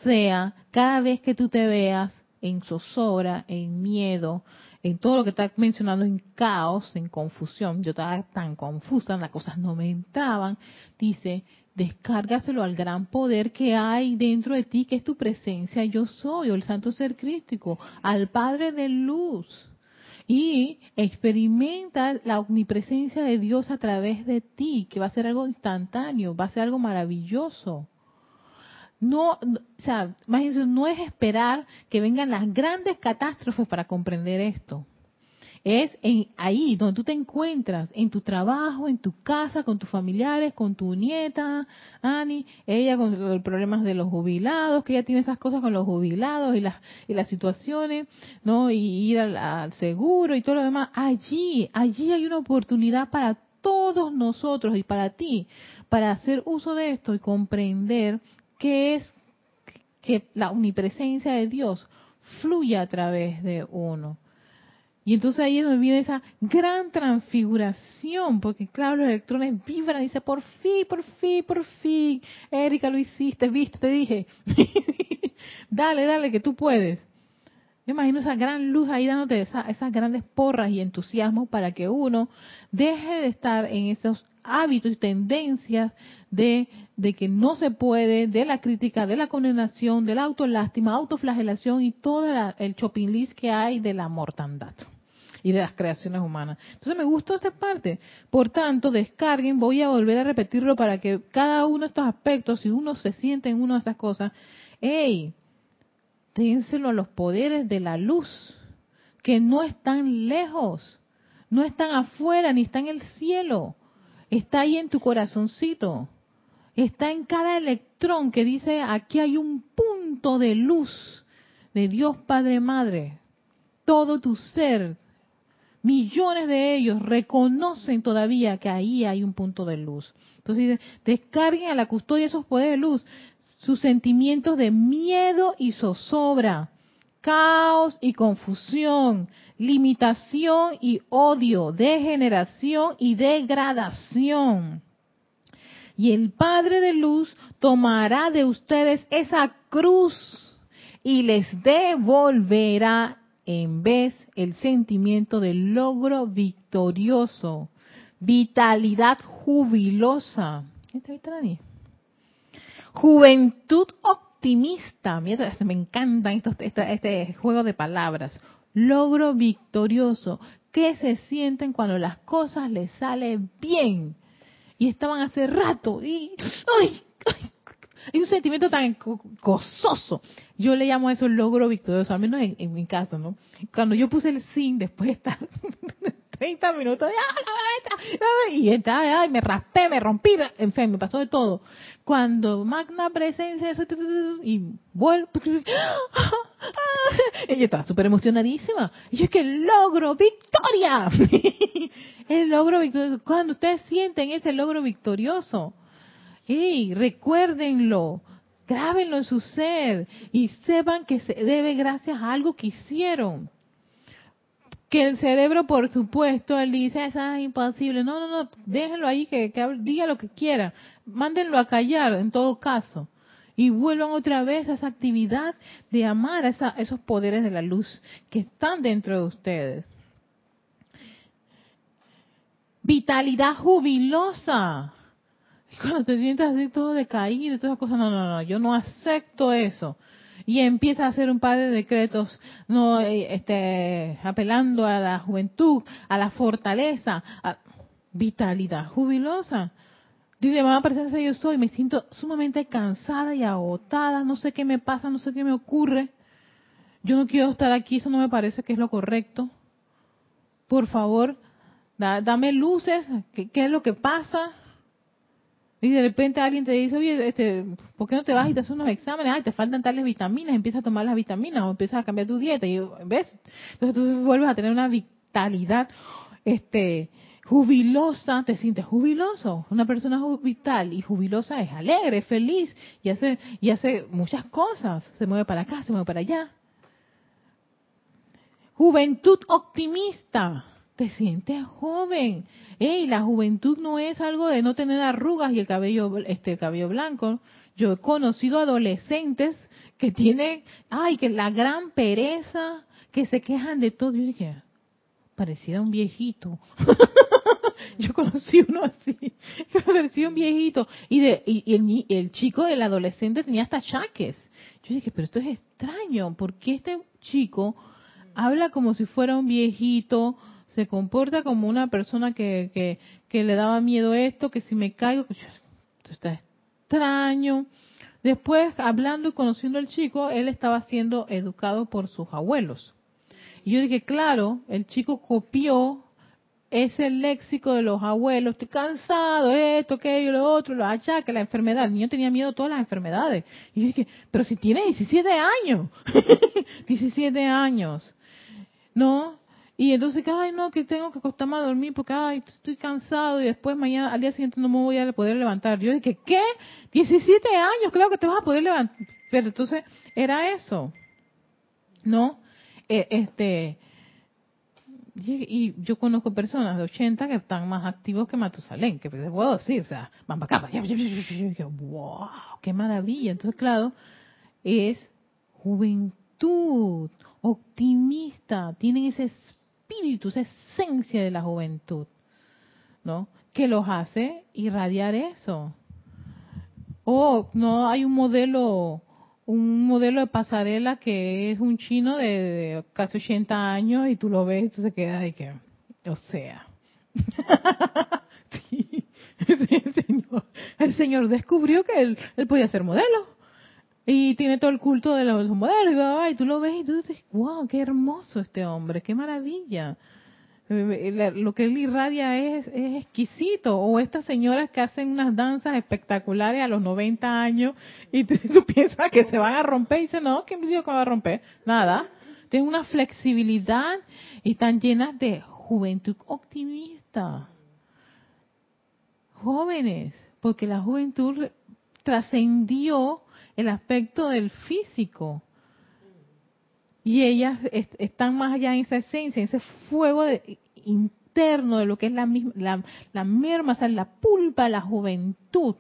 sea, cada vez que tú te veas en zozobra, en miedo, en todo lo que está mencionando, en caos, en confusión, yo estaba tan confusa, las cosas no me entraban, dice, descárgaselo al gran poder que hay dentro de ti, que es tu presencia, yo soy, o el santo ser crístico, al Padre de luz. Y experimenta la omnipresencia de Dios a través de ti, que va a ser algo instantáneo, va a ser algo maravilloso. No, o sea, imagínense, no es esperar que vengan las grandes catástrofes para comprender esto. Es en ahí donde tú te encuentras, en tu trabajo, en tu casa, con tus familiares, con tu nieta, Ani, ella con los problemas de los jubilados, que ella tiene esas cosas con los jubilados y las y las situaciones, ¿no? Y ir al, seguro y todo lo demás. Allí, allí hay una oportunidad para todos nosotros y para ti, para hacer uso de esto y comprender qué es que la omnipresencia de Dios fluye a través de uno. Y entonces ahí es donde viene esa gran transfiguración, porque claro, los electrones vibran y dice, por fin, por fin, por fin, Erika, lo hiciste, viste, te dije, dale, dale, que tú puedes. Yo imagino esa gran luz ahí dándote esas grandes porras y entusiasmo para que uno deje de estar en esos hábitos y tendencias de, de que no se puede, de la crítica, de la condenación, de la autolástima, autoflagelación y todo el shopping list que hay de la mortandad y de las creaciones humanas. Entonces me gustó esta parte. Por tanto, descarguen, voy a volver a repetirlo para que cada uno de estos aspectos, si uno se siente en una de estas cosas, hey, dénselo a los poderes de la luz, que no están lejos, no están afuera, ni están en el cielo, está ahí en tu corazoncito está en cada electrón que dice aquí hay un punto de luz de Dios Padre Madre. Todo tu ser, millones de ellos reconocen todavía que ahí hay un punto de luz. Entonces descarguen a la custodia esos poderes de luz, sus sentimientos de miedo y zozobra, caos y confusión, limitación y odio, degeneración y degradación y el Padre de Luz tomará de ustedes esa cruz y les devolverá en vez el sentimiento de logro victorioso, vitalidad jubilosa. Juventud optimista. Mira, me encantan estos, este, este juego de palabras. Logro victorioso. ¿Qué se sienten cuando las cosas les salen bien? y estaban hace rato y. un sentimiento tan gozoso. Yo le llamo eso el logro victorioso, al menos en, mi caso, ¿no? Cuando yo puse el sin después de estar 30 minutos, y entraba, y me raspé, me rompí, en fin, me pasó de todo. Cuando magna presencia, y vuelvo, ella estaba súper emocionadísima. Y yo es que logro victoria. el logro victorioso. Cuando ustedes sienten ese logro victorioso, hey, recuérdenlo, grábenlo en su ser y sepan que se debe gracias a algo que hicieron que el cerebro, por supuesto, él dice, esa es imposible. No, no, no, déjenlo ahí, que, diga lo que quiera. Mándenlo a callar, en todo caso. Y vuelvan otra vez a esa actividad de amar a, esos poderes de la luz que están dentro de ustedes. Vitalidad jubilosa. Cuando te sientas así todo decaído y todas esas cosas, no, no, no, yo no acepto eso. Y empieza a hacer un par de decretos no eh, este apelando a la juventud a la fortaleza a vitalidad jubilosa. Dice mamá presencia yo soy. Me siento sumamente cansada y agotada. No sé qué me pasa no sé qué me ocurre. Yo no quiero estar aquí eso no me parece que es lo correcto. Por favor dame luces qué es lo que pasa y de repente alguien te dice, oye, este, ¿por qué no te vas y te haces unos exámenes? Ay, te faltan tales vitaminas, empieza a tomar las vitaminas o empiezas a cambiar tu dieta. Y ves, entonces tú vuelves a tener una vitalidad este, jubilosa, te sientes jubiloso. Una persona vital y jubilosa es alegre, feliz y hace, y hace muchas cosas. Se mueve para acá, se mueve para allá. Juventud optimista te sientes joven. Ey, la juventud no es algo de no tener arrugas y el cabello, este, cabello blanco. Yo he conocido adolescentes que tienen, ay, que la gran pereza, que se quejan de todo. Yo dije, parecía un viejito. Yo conocí uno así, parecía un viejito. Y, de, y, el, el, chico del adolescente tenía hasta chaques. Yo dije, pero esto es extraño, porque este chico habla como si fuera un viejito, se comporta como una persona que, que, le daba miedo esto, que si me caigo, esto está extraño. Después, hablando y conociendo al chico, él estaba siendo educado por sus abuelos. Y yo dije, claro, el chico copió ese léxico de los abuelos, estoy cansado, esto, aquello, lo otro, lo achaques, la enfermedad. El niño tenía miedo a todas las enfermedades. Y yo dije, pero si tiene 17 años, 17 años, ¿no? Y entonces, ay, no, que tengo que acostarme a dormir porque, ay, estoy cansado y después mañana, al día siguiente no me voy a poder levantar. Yo dije, ¿qué? 17 años, creo que te vas a poder levantar. Pero entonces, era eso, ¿no? Eh, este, y yo conozco personas de 80 que están más activos que Matusalén, que les puedo decir, o sea, van para acá, wow, qué maravilla. Entonces, claro, es juventud, optimista, tienen ese espíritu, esa esencia de la juventud, ¿no? Que los hace irradiar eso. O no hay un modelo un modelo de pasarela que es un chino de, casi 80 años y tú lo ves y tú se quedas de que, o sea. sí, el, señor, el señor descubrió que él, él podía ser modelo. Y tiene todo el culto de los modelos y, y tú lo ves y tú dices, wow, qué hermoso este hombre, qué maravilla. Eh, lo que él irradia es, es, exquisito. O estas señoras que hacen unas danzas espectaculares a los 90 años y tú piensas que se van a romper y dices, no, ¿quién dijo que va a romper? Nada. Tienen una flexibilidad y están llenas de juventud optimista. Jóvenes, porque la juventud trascendió el aspecto del físico y ellas están más allá en esa esencia, en ese fuego interno de lo que es la, la, la merma, o sea, la pulpa de la juventud.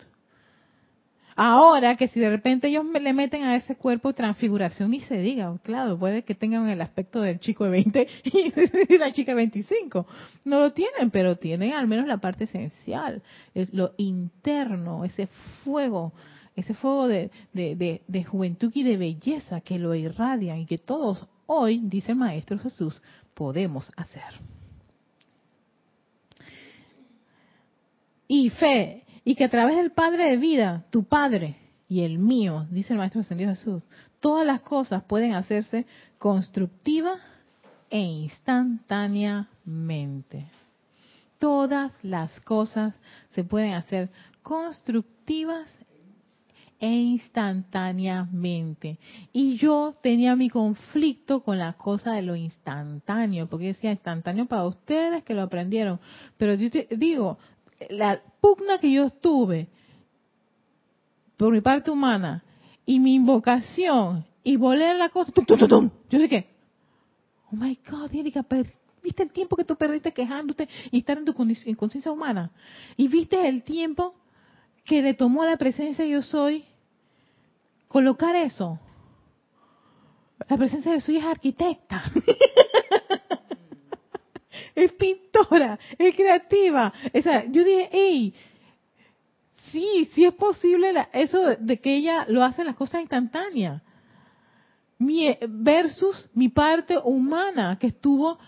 Ahora que si de repente ellos le meten a ese cuerpo transfiguración y se diga, claro, puede que tengan el aspecto del chico de 20 y la chica de 25. No lo tienen, pero tienen al menos la parte esencial, lo interno, ese fuego ese fuego de, de, juventud y de belleza que lo irradian y que todos hoy, dice el Maestro Jesús, podemos hacer. Y fe, y que a través del Padre de vida, tu Padre y el mío, dice el Maestro Ascendido Jesús, todas las cosas pueden hacerse constructivas e instantáneamente. Todas las cosas se pueden hacer constructivas e instantáneamente. Y yo tenía mi conflicto con la cosa de lo instantáneo, porque decía instantáneo para ustedes que lo aprendieron. Pero yo te digo, la pugna que yo tuve por mi parte humana y mi invocación y volver la cosa, yo dije, oh my God, Erika, ¿viste el tiempo que tú perdiste quejándote y estar en tu conciencia humana? ¿Y viste el tiempo que le tomó la presencia yo soy colocar eso. La presencia de su hija es arquitecta. es pintora, es creativa. O sea, yo dije, hey, sí, sí es posible eso de, que ella lo hace las cosas instantáneas. Mi, versus mi parte humana que estuvo,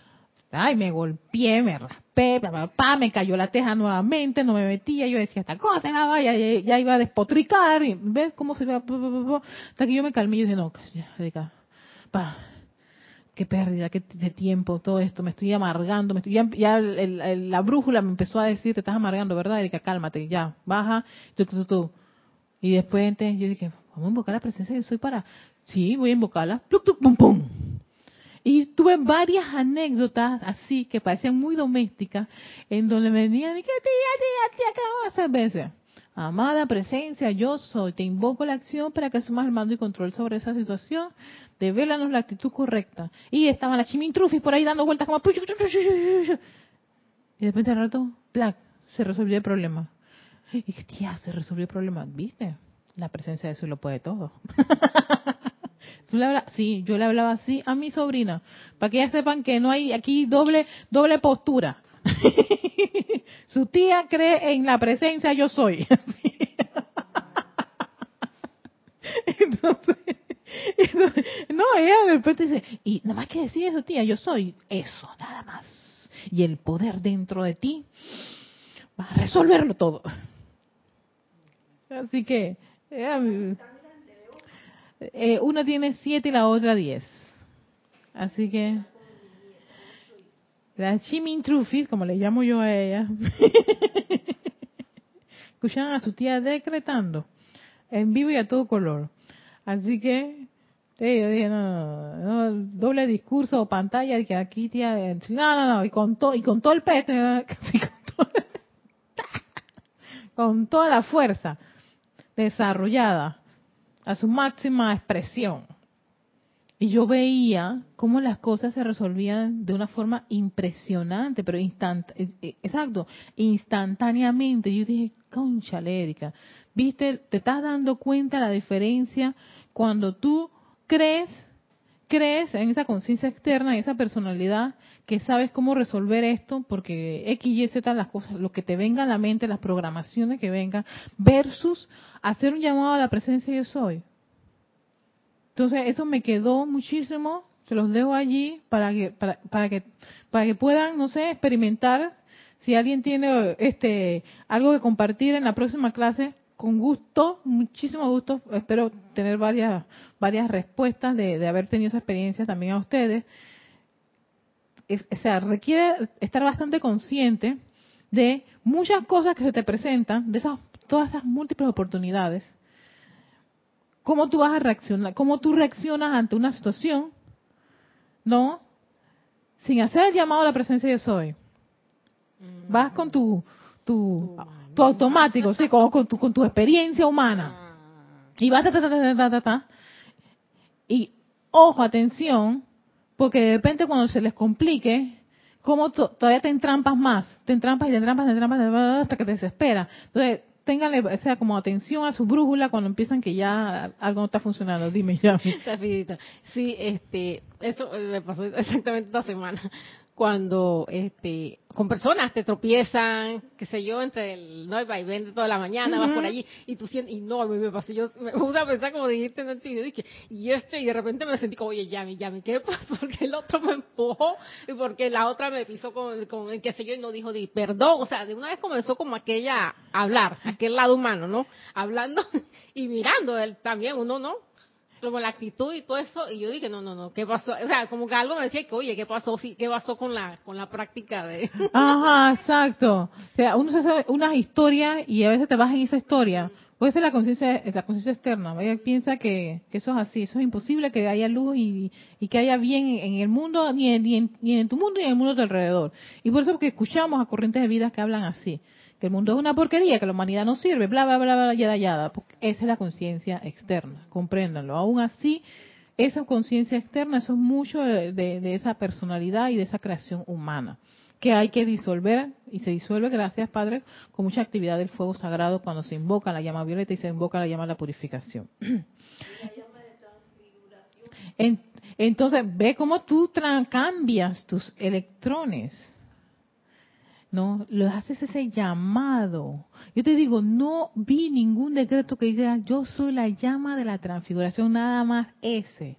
ay, me golpeé, me me cayó la teja nuevamente, no me metía, yo decía, esta cosa ya, ya, iba a despotricar, y ves cómo se va, hasta que yo me calmé y dije, no, ya, pa, qué pérdida, qué de tiempo, todo esto, me estoy amargando, me estoy, ya, la brújula me empezó a decir, te estás amargando, ¿verdad? Erika, cálmate, ya, baja, tú, tú, tú. Y después yo dije, vamos a invocar la presencia de soy para, sí, voy a invocarla, pum, pum. Y tuve varias anécdotas así que parecían muy domésticas, en donde venían y que tía, tía, tía, ¿qué hacer veces? Amada presencia, yo soy, te invoco la acción para que asumas el mando y control sobre esa situación, devélanos la actitud correcta. Y estaban las chimintrufis por ahí dando vueltas como... Y de repente al rato, black, se resolvió el problema. Y dije, tía, se resolvió el problema. ¿Viste? La presencia de eso lo puede todo. sí, yo le hablaba así a mi sobrina, para que ellas sepan que no hay aquí doble, doble postura. Su tía cree en la presencia yo soy. entonces, no, ella de repente dice, y nada más que decir eso, tía, yo soy eso, nada más. Y el poder dentro de ti va a resolverlo todo. Así que, eh, una tiene siete y la otra diez. Así que... la Chimintrufis, como le llamo yo a ella, escuchaban a su tía decretando en vivo y a todo color. Así que yo dije, no, no, no, doble discurso o pantalla, que aquí tía, no, no, no, y con, todo y con todo el pecho, con, con toda la fuerza desarrollada a su máxima expresión. Y yo veía cómo las cosas se resolvían de una forma impresionante, pero instant, exacto, instantáneamente. Yo dije, concha Erika, viste, te estás dando cuenta la diferencia cuando tú crees, crees en esa conciencia externa, en esa personalidad que sabes cómo resolver esto, porque X, Y, Z, las cosas, lo que te venga a la mente, las programaciones que vengan, versus hacer un llamado a la presencia yo soy. Entonces, eso me quedó muchísimo, se los dejo allí para que, para, para que, para que puedan, no sé, experimentar. Si alguien tiene este algo que compartir en la próxima clase, con gusto, muchísimo gusto. Espero tener varias, varias respuestas de, haber tenido esa experiencia también a ustedes. o sea, requiere estar bastante consciente de muchas cosas que se te presentan, de esas, todas esas múltiples oportunidades. Cómo tú vas a reaccionar, cómo tú reaccionas ante una situación, ¿no? Sin hacer el llamado a la presencia de soy. Vas con tu, tu, tu automático, sí, con, con, tu, con tu experiencia humana. Y vas, ta, ta, ta, ta, Y, ojo, atención, porque de repente cuando se les complique, como todavía te entrampas más, te entrampas y te entrampas, te entrampas, hasta que te desespera. Entonces, ténganle, o sea, como atención a su brújula cuando empiezan que ya algo no está funcionando. Dime, ya. Sí, este, eso me pasó exactamente esta semana cuando este con personas te tropiezan, qué sé yo, entre el no el vaivén de toda la mañana, vas por allí y tú sientes, y no, a mí me pasó, yo me puse a pensar como dijiste antes, y yo dije, y este, y de repente me sentí como, oye, Yami, Yami, ¿qué pasó? Porque el otro me empujó y porque la otra me pisó con, con qué sé yo, y no dijo di perdón, o sea, de una vez comenzó como aquella a hablar, aquel lado humano, ¿no? Hablando y mirando, él también, uno, ¿no? Como la actitud y todo eso, y yo dije, no, no, no, ¿qué pasó? O sea, como que algo me decía que, oye, ¿qué pasó? Sí, ¿qué pasó con la con la práctica de...? Ajá, exacto. O sea, uno se hace unas historias y a veces te vas en esa historia. Puede ser la conciencia la conciencia externa. Ella piensa que, eso es así, eso es imposible que haya luz y, que haya bien en el mundo, ni en, ni, en, ni en tu mundo ni en el mundo de alrededor. Y por eso porque escuchamos a corrientes de vida que hablan así que el mundo es una porquería, que la humanidad no sirve, bla, bla, bla, bla, yada, yada. Esa es la conciencia externa, compréndanlo. Aún así, esa conciencia externa, eso es mucho de, esa personalidad y de esa creación humana, que hay que disolver, y se disuelve, gracias Padre, con mucha actividad del fuego sagrado cuando se invoca la llama violeta y se invoca la llama de la purificación. entonces, ve cómo tú cambias tus electrones ¿no? Le haces ese llamado. Yo te digo, no vi ningún decreto que diga, yo soy la llama de la transfiguración, nada más ese.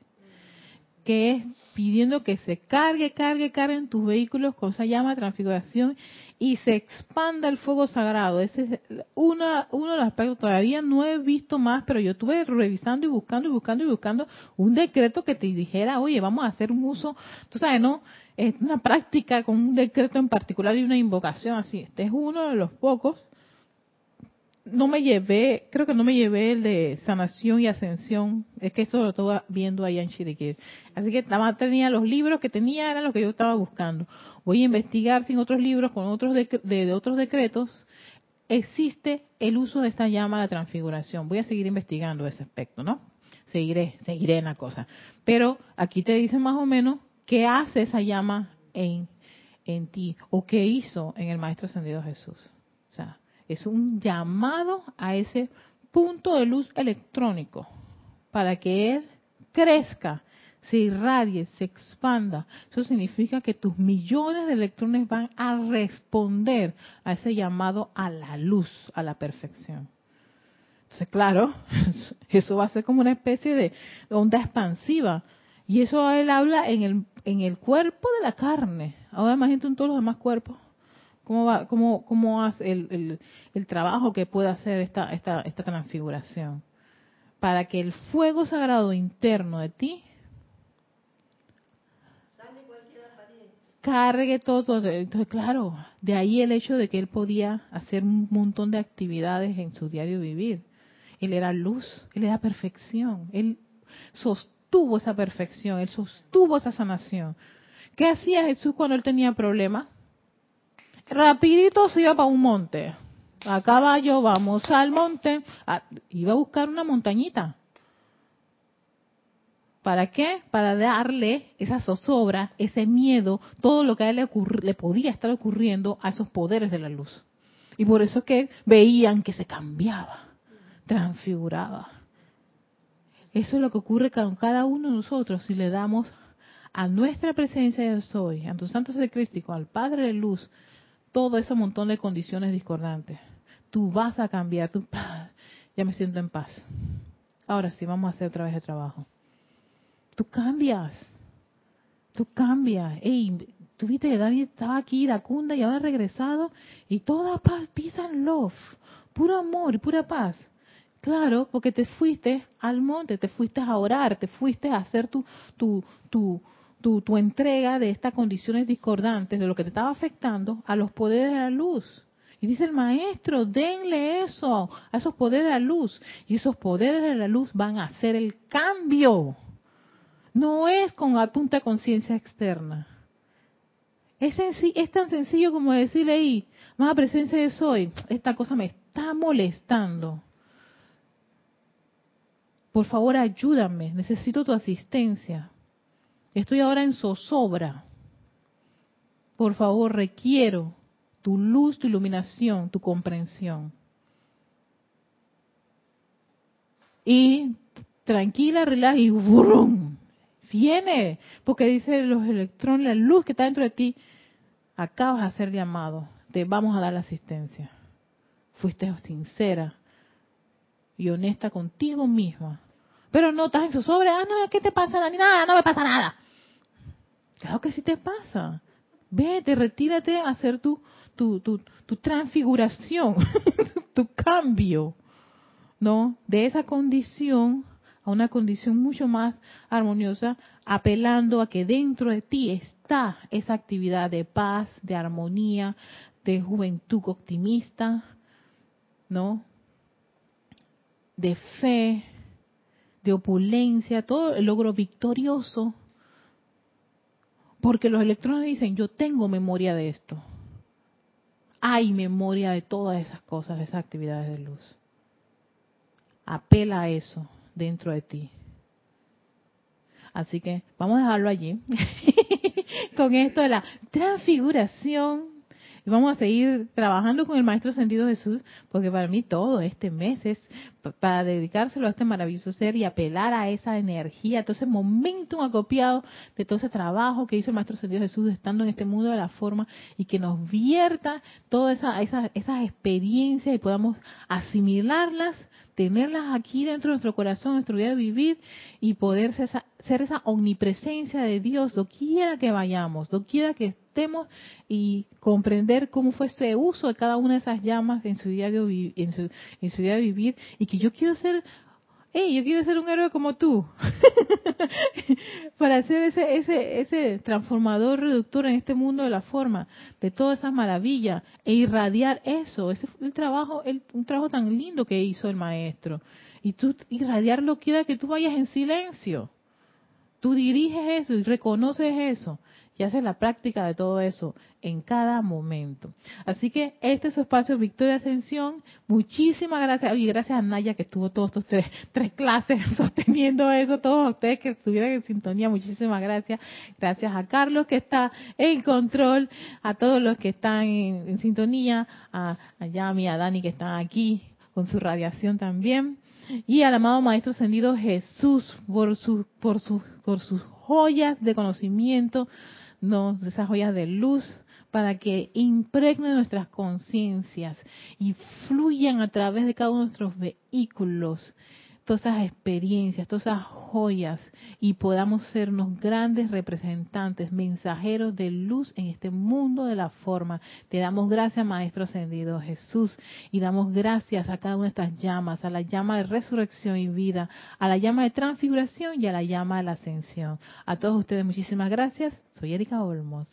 Que es pidiendo que se cargue, cargue, cargue en tus vehículos con esa llama de transfiguración y se expanda el fuego sagrado. Ese es una, uno de los aspectos. Todavía no he visto más, pero yo estuve revisando y buscando y buscando y buscando un decreto que te dijera, oye, vamos a hacer un uso, tú sabes, ¿no? Es una práctica con un decreto en particular y una invocación así. Este es uno de los pocos. No me llevé, creo que no me llevé el de sanación y ascensión. Es que esto lo estaba viendo allá en Chiriquí. Así que nada más tenía los libros que tenía, eran los que yo estaba buscando. Voy a investigar sin otros libros, con otros de, otros decretos, existe el uso de esta llama a la transfiguración. Voy a seguir investigando ese aspecto, ¿no? Seguiré, seguiré en la cosa. Pero aquí te dicen más o menos qué hace esa llama en, en ti o qué hizo en el Maestro Ascendido Jesús. O sea, es un llamado a ese punto de luz electrónico para que él crezca se irradie, se expanda, eso significa que tus millones de electrones van a responder a ese llamado a la luz, a la perfección. Entonces, claro, eso va a ser como una especie de onda expansiva. Y eso él habla en el, en el cuerpo de la carne. Ahora imagínate en todos los demás cuerpos. ¿Cómo, va, cómo, cómo hace el, trabajo que puede hacer esta, esta, esta transfiguración? Para que el fuego sagrado interno de ti cargue todo. Entonces, claro, de ahí el hecho de que él podía hacer un montón de actividades en su diario vivir. Él era luz, él era perfección, él sostuvo esa perfección, él sostuvo esa sanación. ¿Qué hacía Jesús cuando él tenía problemas? Rapidito se iba para un monte. A caballo, vamos al monte. iba a buscar una montañita. ¿Para qué? Para darle esa zozobra, ese miedo, todo lo que a él le, le podía estar ocurriendo a esos poderes de la luz. Y por eso que veían que se cambiaba, transfiguraba. Eso es lo que ocurre con cada uno de nosotros si le damos a nuestra presencia de soy, a tu santo ser crístico, al Padre de Luz, todo ese montón de condiciones discordantes. Tú vas a cambiar, tú, ya me siento en paz. Ahora sí, vamos a hacer otra vez el trabajo. Tú cambias. Tú cambias. Ey, tú viste que Dani estaba aquí, cunda y ahora ha regresado. Y toda paz, peace and love. Puro amor y pura paz. Claro, porque te fuiste al monte, te fuiste a orar, te fuiste a hacer tu, tu, tu, tu, tu entrega de estas condiciones discordantes, de lo que te estaba afectando, a los poderes de la luz. Y dice el maestro, denle eso, a esos poderes de la luz. Y esos poderes de la luz van a hacer el cambio. No es con la punta de conciencia externa. Es, es tan sencillo como decirle ahí, más presencia de soy, esta cosa me está molestando. Por favor, ayúdame, necesito tu asistencia. Estoy ahora en zozobra. Por favor, requiero tu luz, tu iluminación, tu comprensión. Y tranquila, relaja y burrum, viene, porque dice los electrones, la luz que está dentro de ti, acabas de ser llamado, te vamos a dar la asistencia. Fuiste sincera y honesta contigo misma. Pero no estás en su sobre, ah, no, ¿qué te pasa? Nada, no me pasa nada. Claro que sí te pasa. Vete, retírate a hacer tu, tu, tu, tu transfiguración, tu cambio, ¿no? De esa condición a una condición mucho más armoniosa, apelando a que dentro de ti está esa actividad de paz, de armonía, de juventud optimista, ¿no? De fe, de opulencia, todo el logro victorioso. Porque los electrones dicen, yo tengo memoria de esto. Hay memoria de todas esas cosas, de esas actividades de luz. Apela a eso dentro de ti. Así que vamos a dejarlo allí con esto de la transfiguración. Y vamos a seguir trabajando con el Maestro Sentido Jesús, porque para mí todo este mes es para dedicárselo a este maravilloso ser y apelar a esa energía, ese momentum acopiado de todo ese trabajo que hizo el Maestro Sentido Jesús estando en este mundo de la forma y que nos vierta todas esas experiencias y podamos asimilarlas tenerlas aquí dentro de nuestro corazón, nuestro día de vivir y poder ser esa, omnipresencia de Dios, doquiera que vayamos, doquiera que y comprender cómo fue ese uso de cada una de esas llamas en su día de, en su, día de vivir y que yo quiero ser hey, yo quiero ser un héroe como tú, para ser ese, ese, ese transformador reductor en este mundo de la forma, de todas esas maravillas, e irradiar eso, ese fue el trabajo, el, un trabajo tan lindo que hizo el maestro. Y tú irradiarlo quiere que tú vayas en silencio. Tú diriges eso y reconoces eso y haces la práctica de todo eso en cada momento. Así que este es su espacio Victoria Ascensión. Muchísimas gracias. Y gracias a Naya que estuvo todos estos tres, tres clases sosteniendo eso. Todos ustedes que estuvieron en sintonía, muchísimas gracias. Gracias a Carlos que está en control, a todos los que están en, sintonía, a, a Yami, a Dani que están aquí con su radiación también. Y al amado Maestro Ascendido Jesús por, su, por, su, por sus joyas de conocimiento, no, esas joyas de luz para que impregnen nuestras conciencias y fluyan a través de cada uno de nuestros vehículos todas esas experiencias, todas esas joyas y podamos ser unos grandes representantes, mensajeros de luz en este mundo de la forma. Te damos gracias, Maestro Ascendido Jesús, y damos gracias a cada una de estas llamas, a la llama de resurrección y vida, a la llama de transfiguración y a la llama de la ascensión. A todos ustedes muchísimas gracias. Soy Erika Olmos.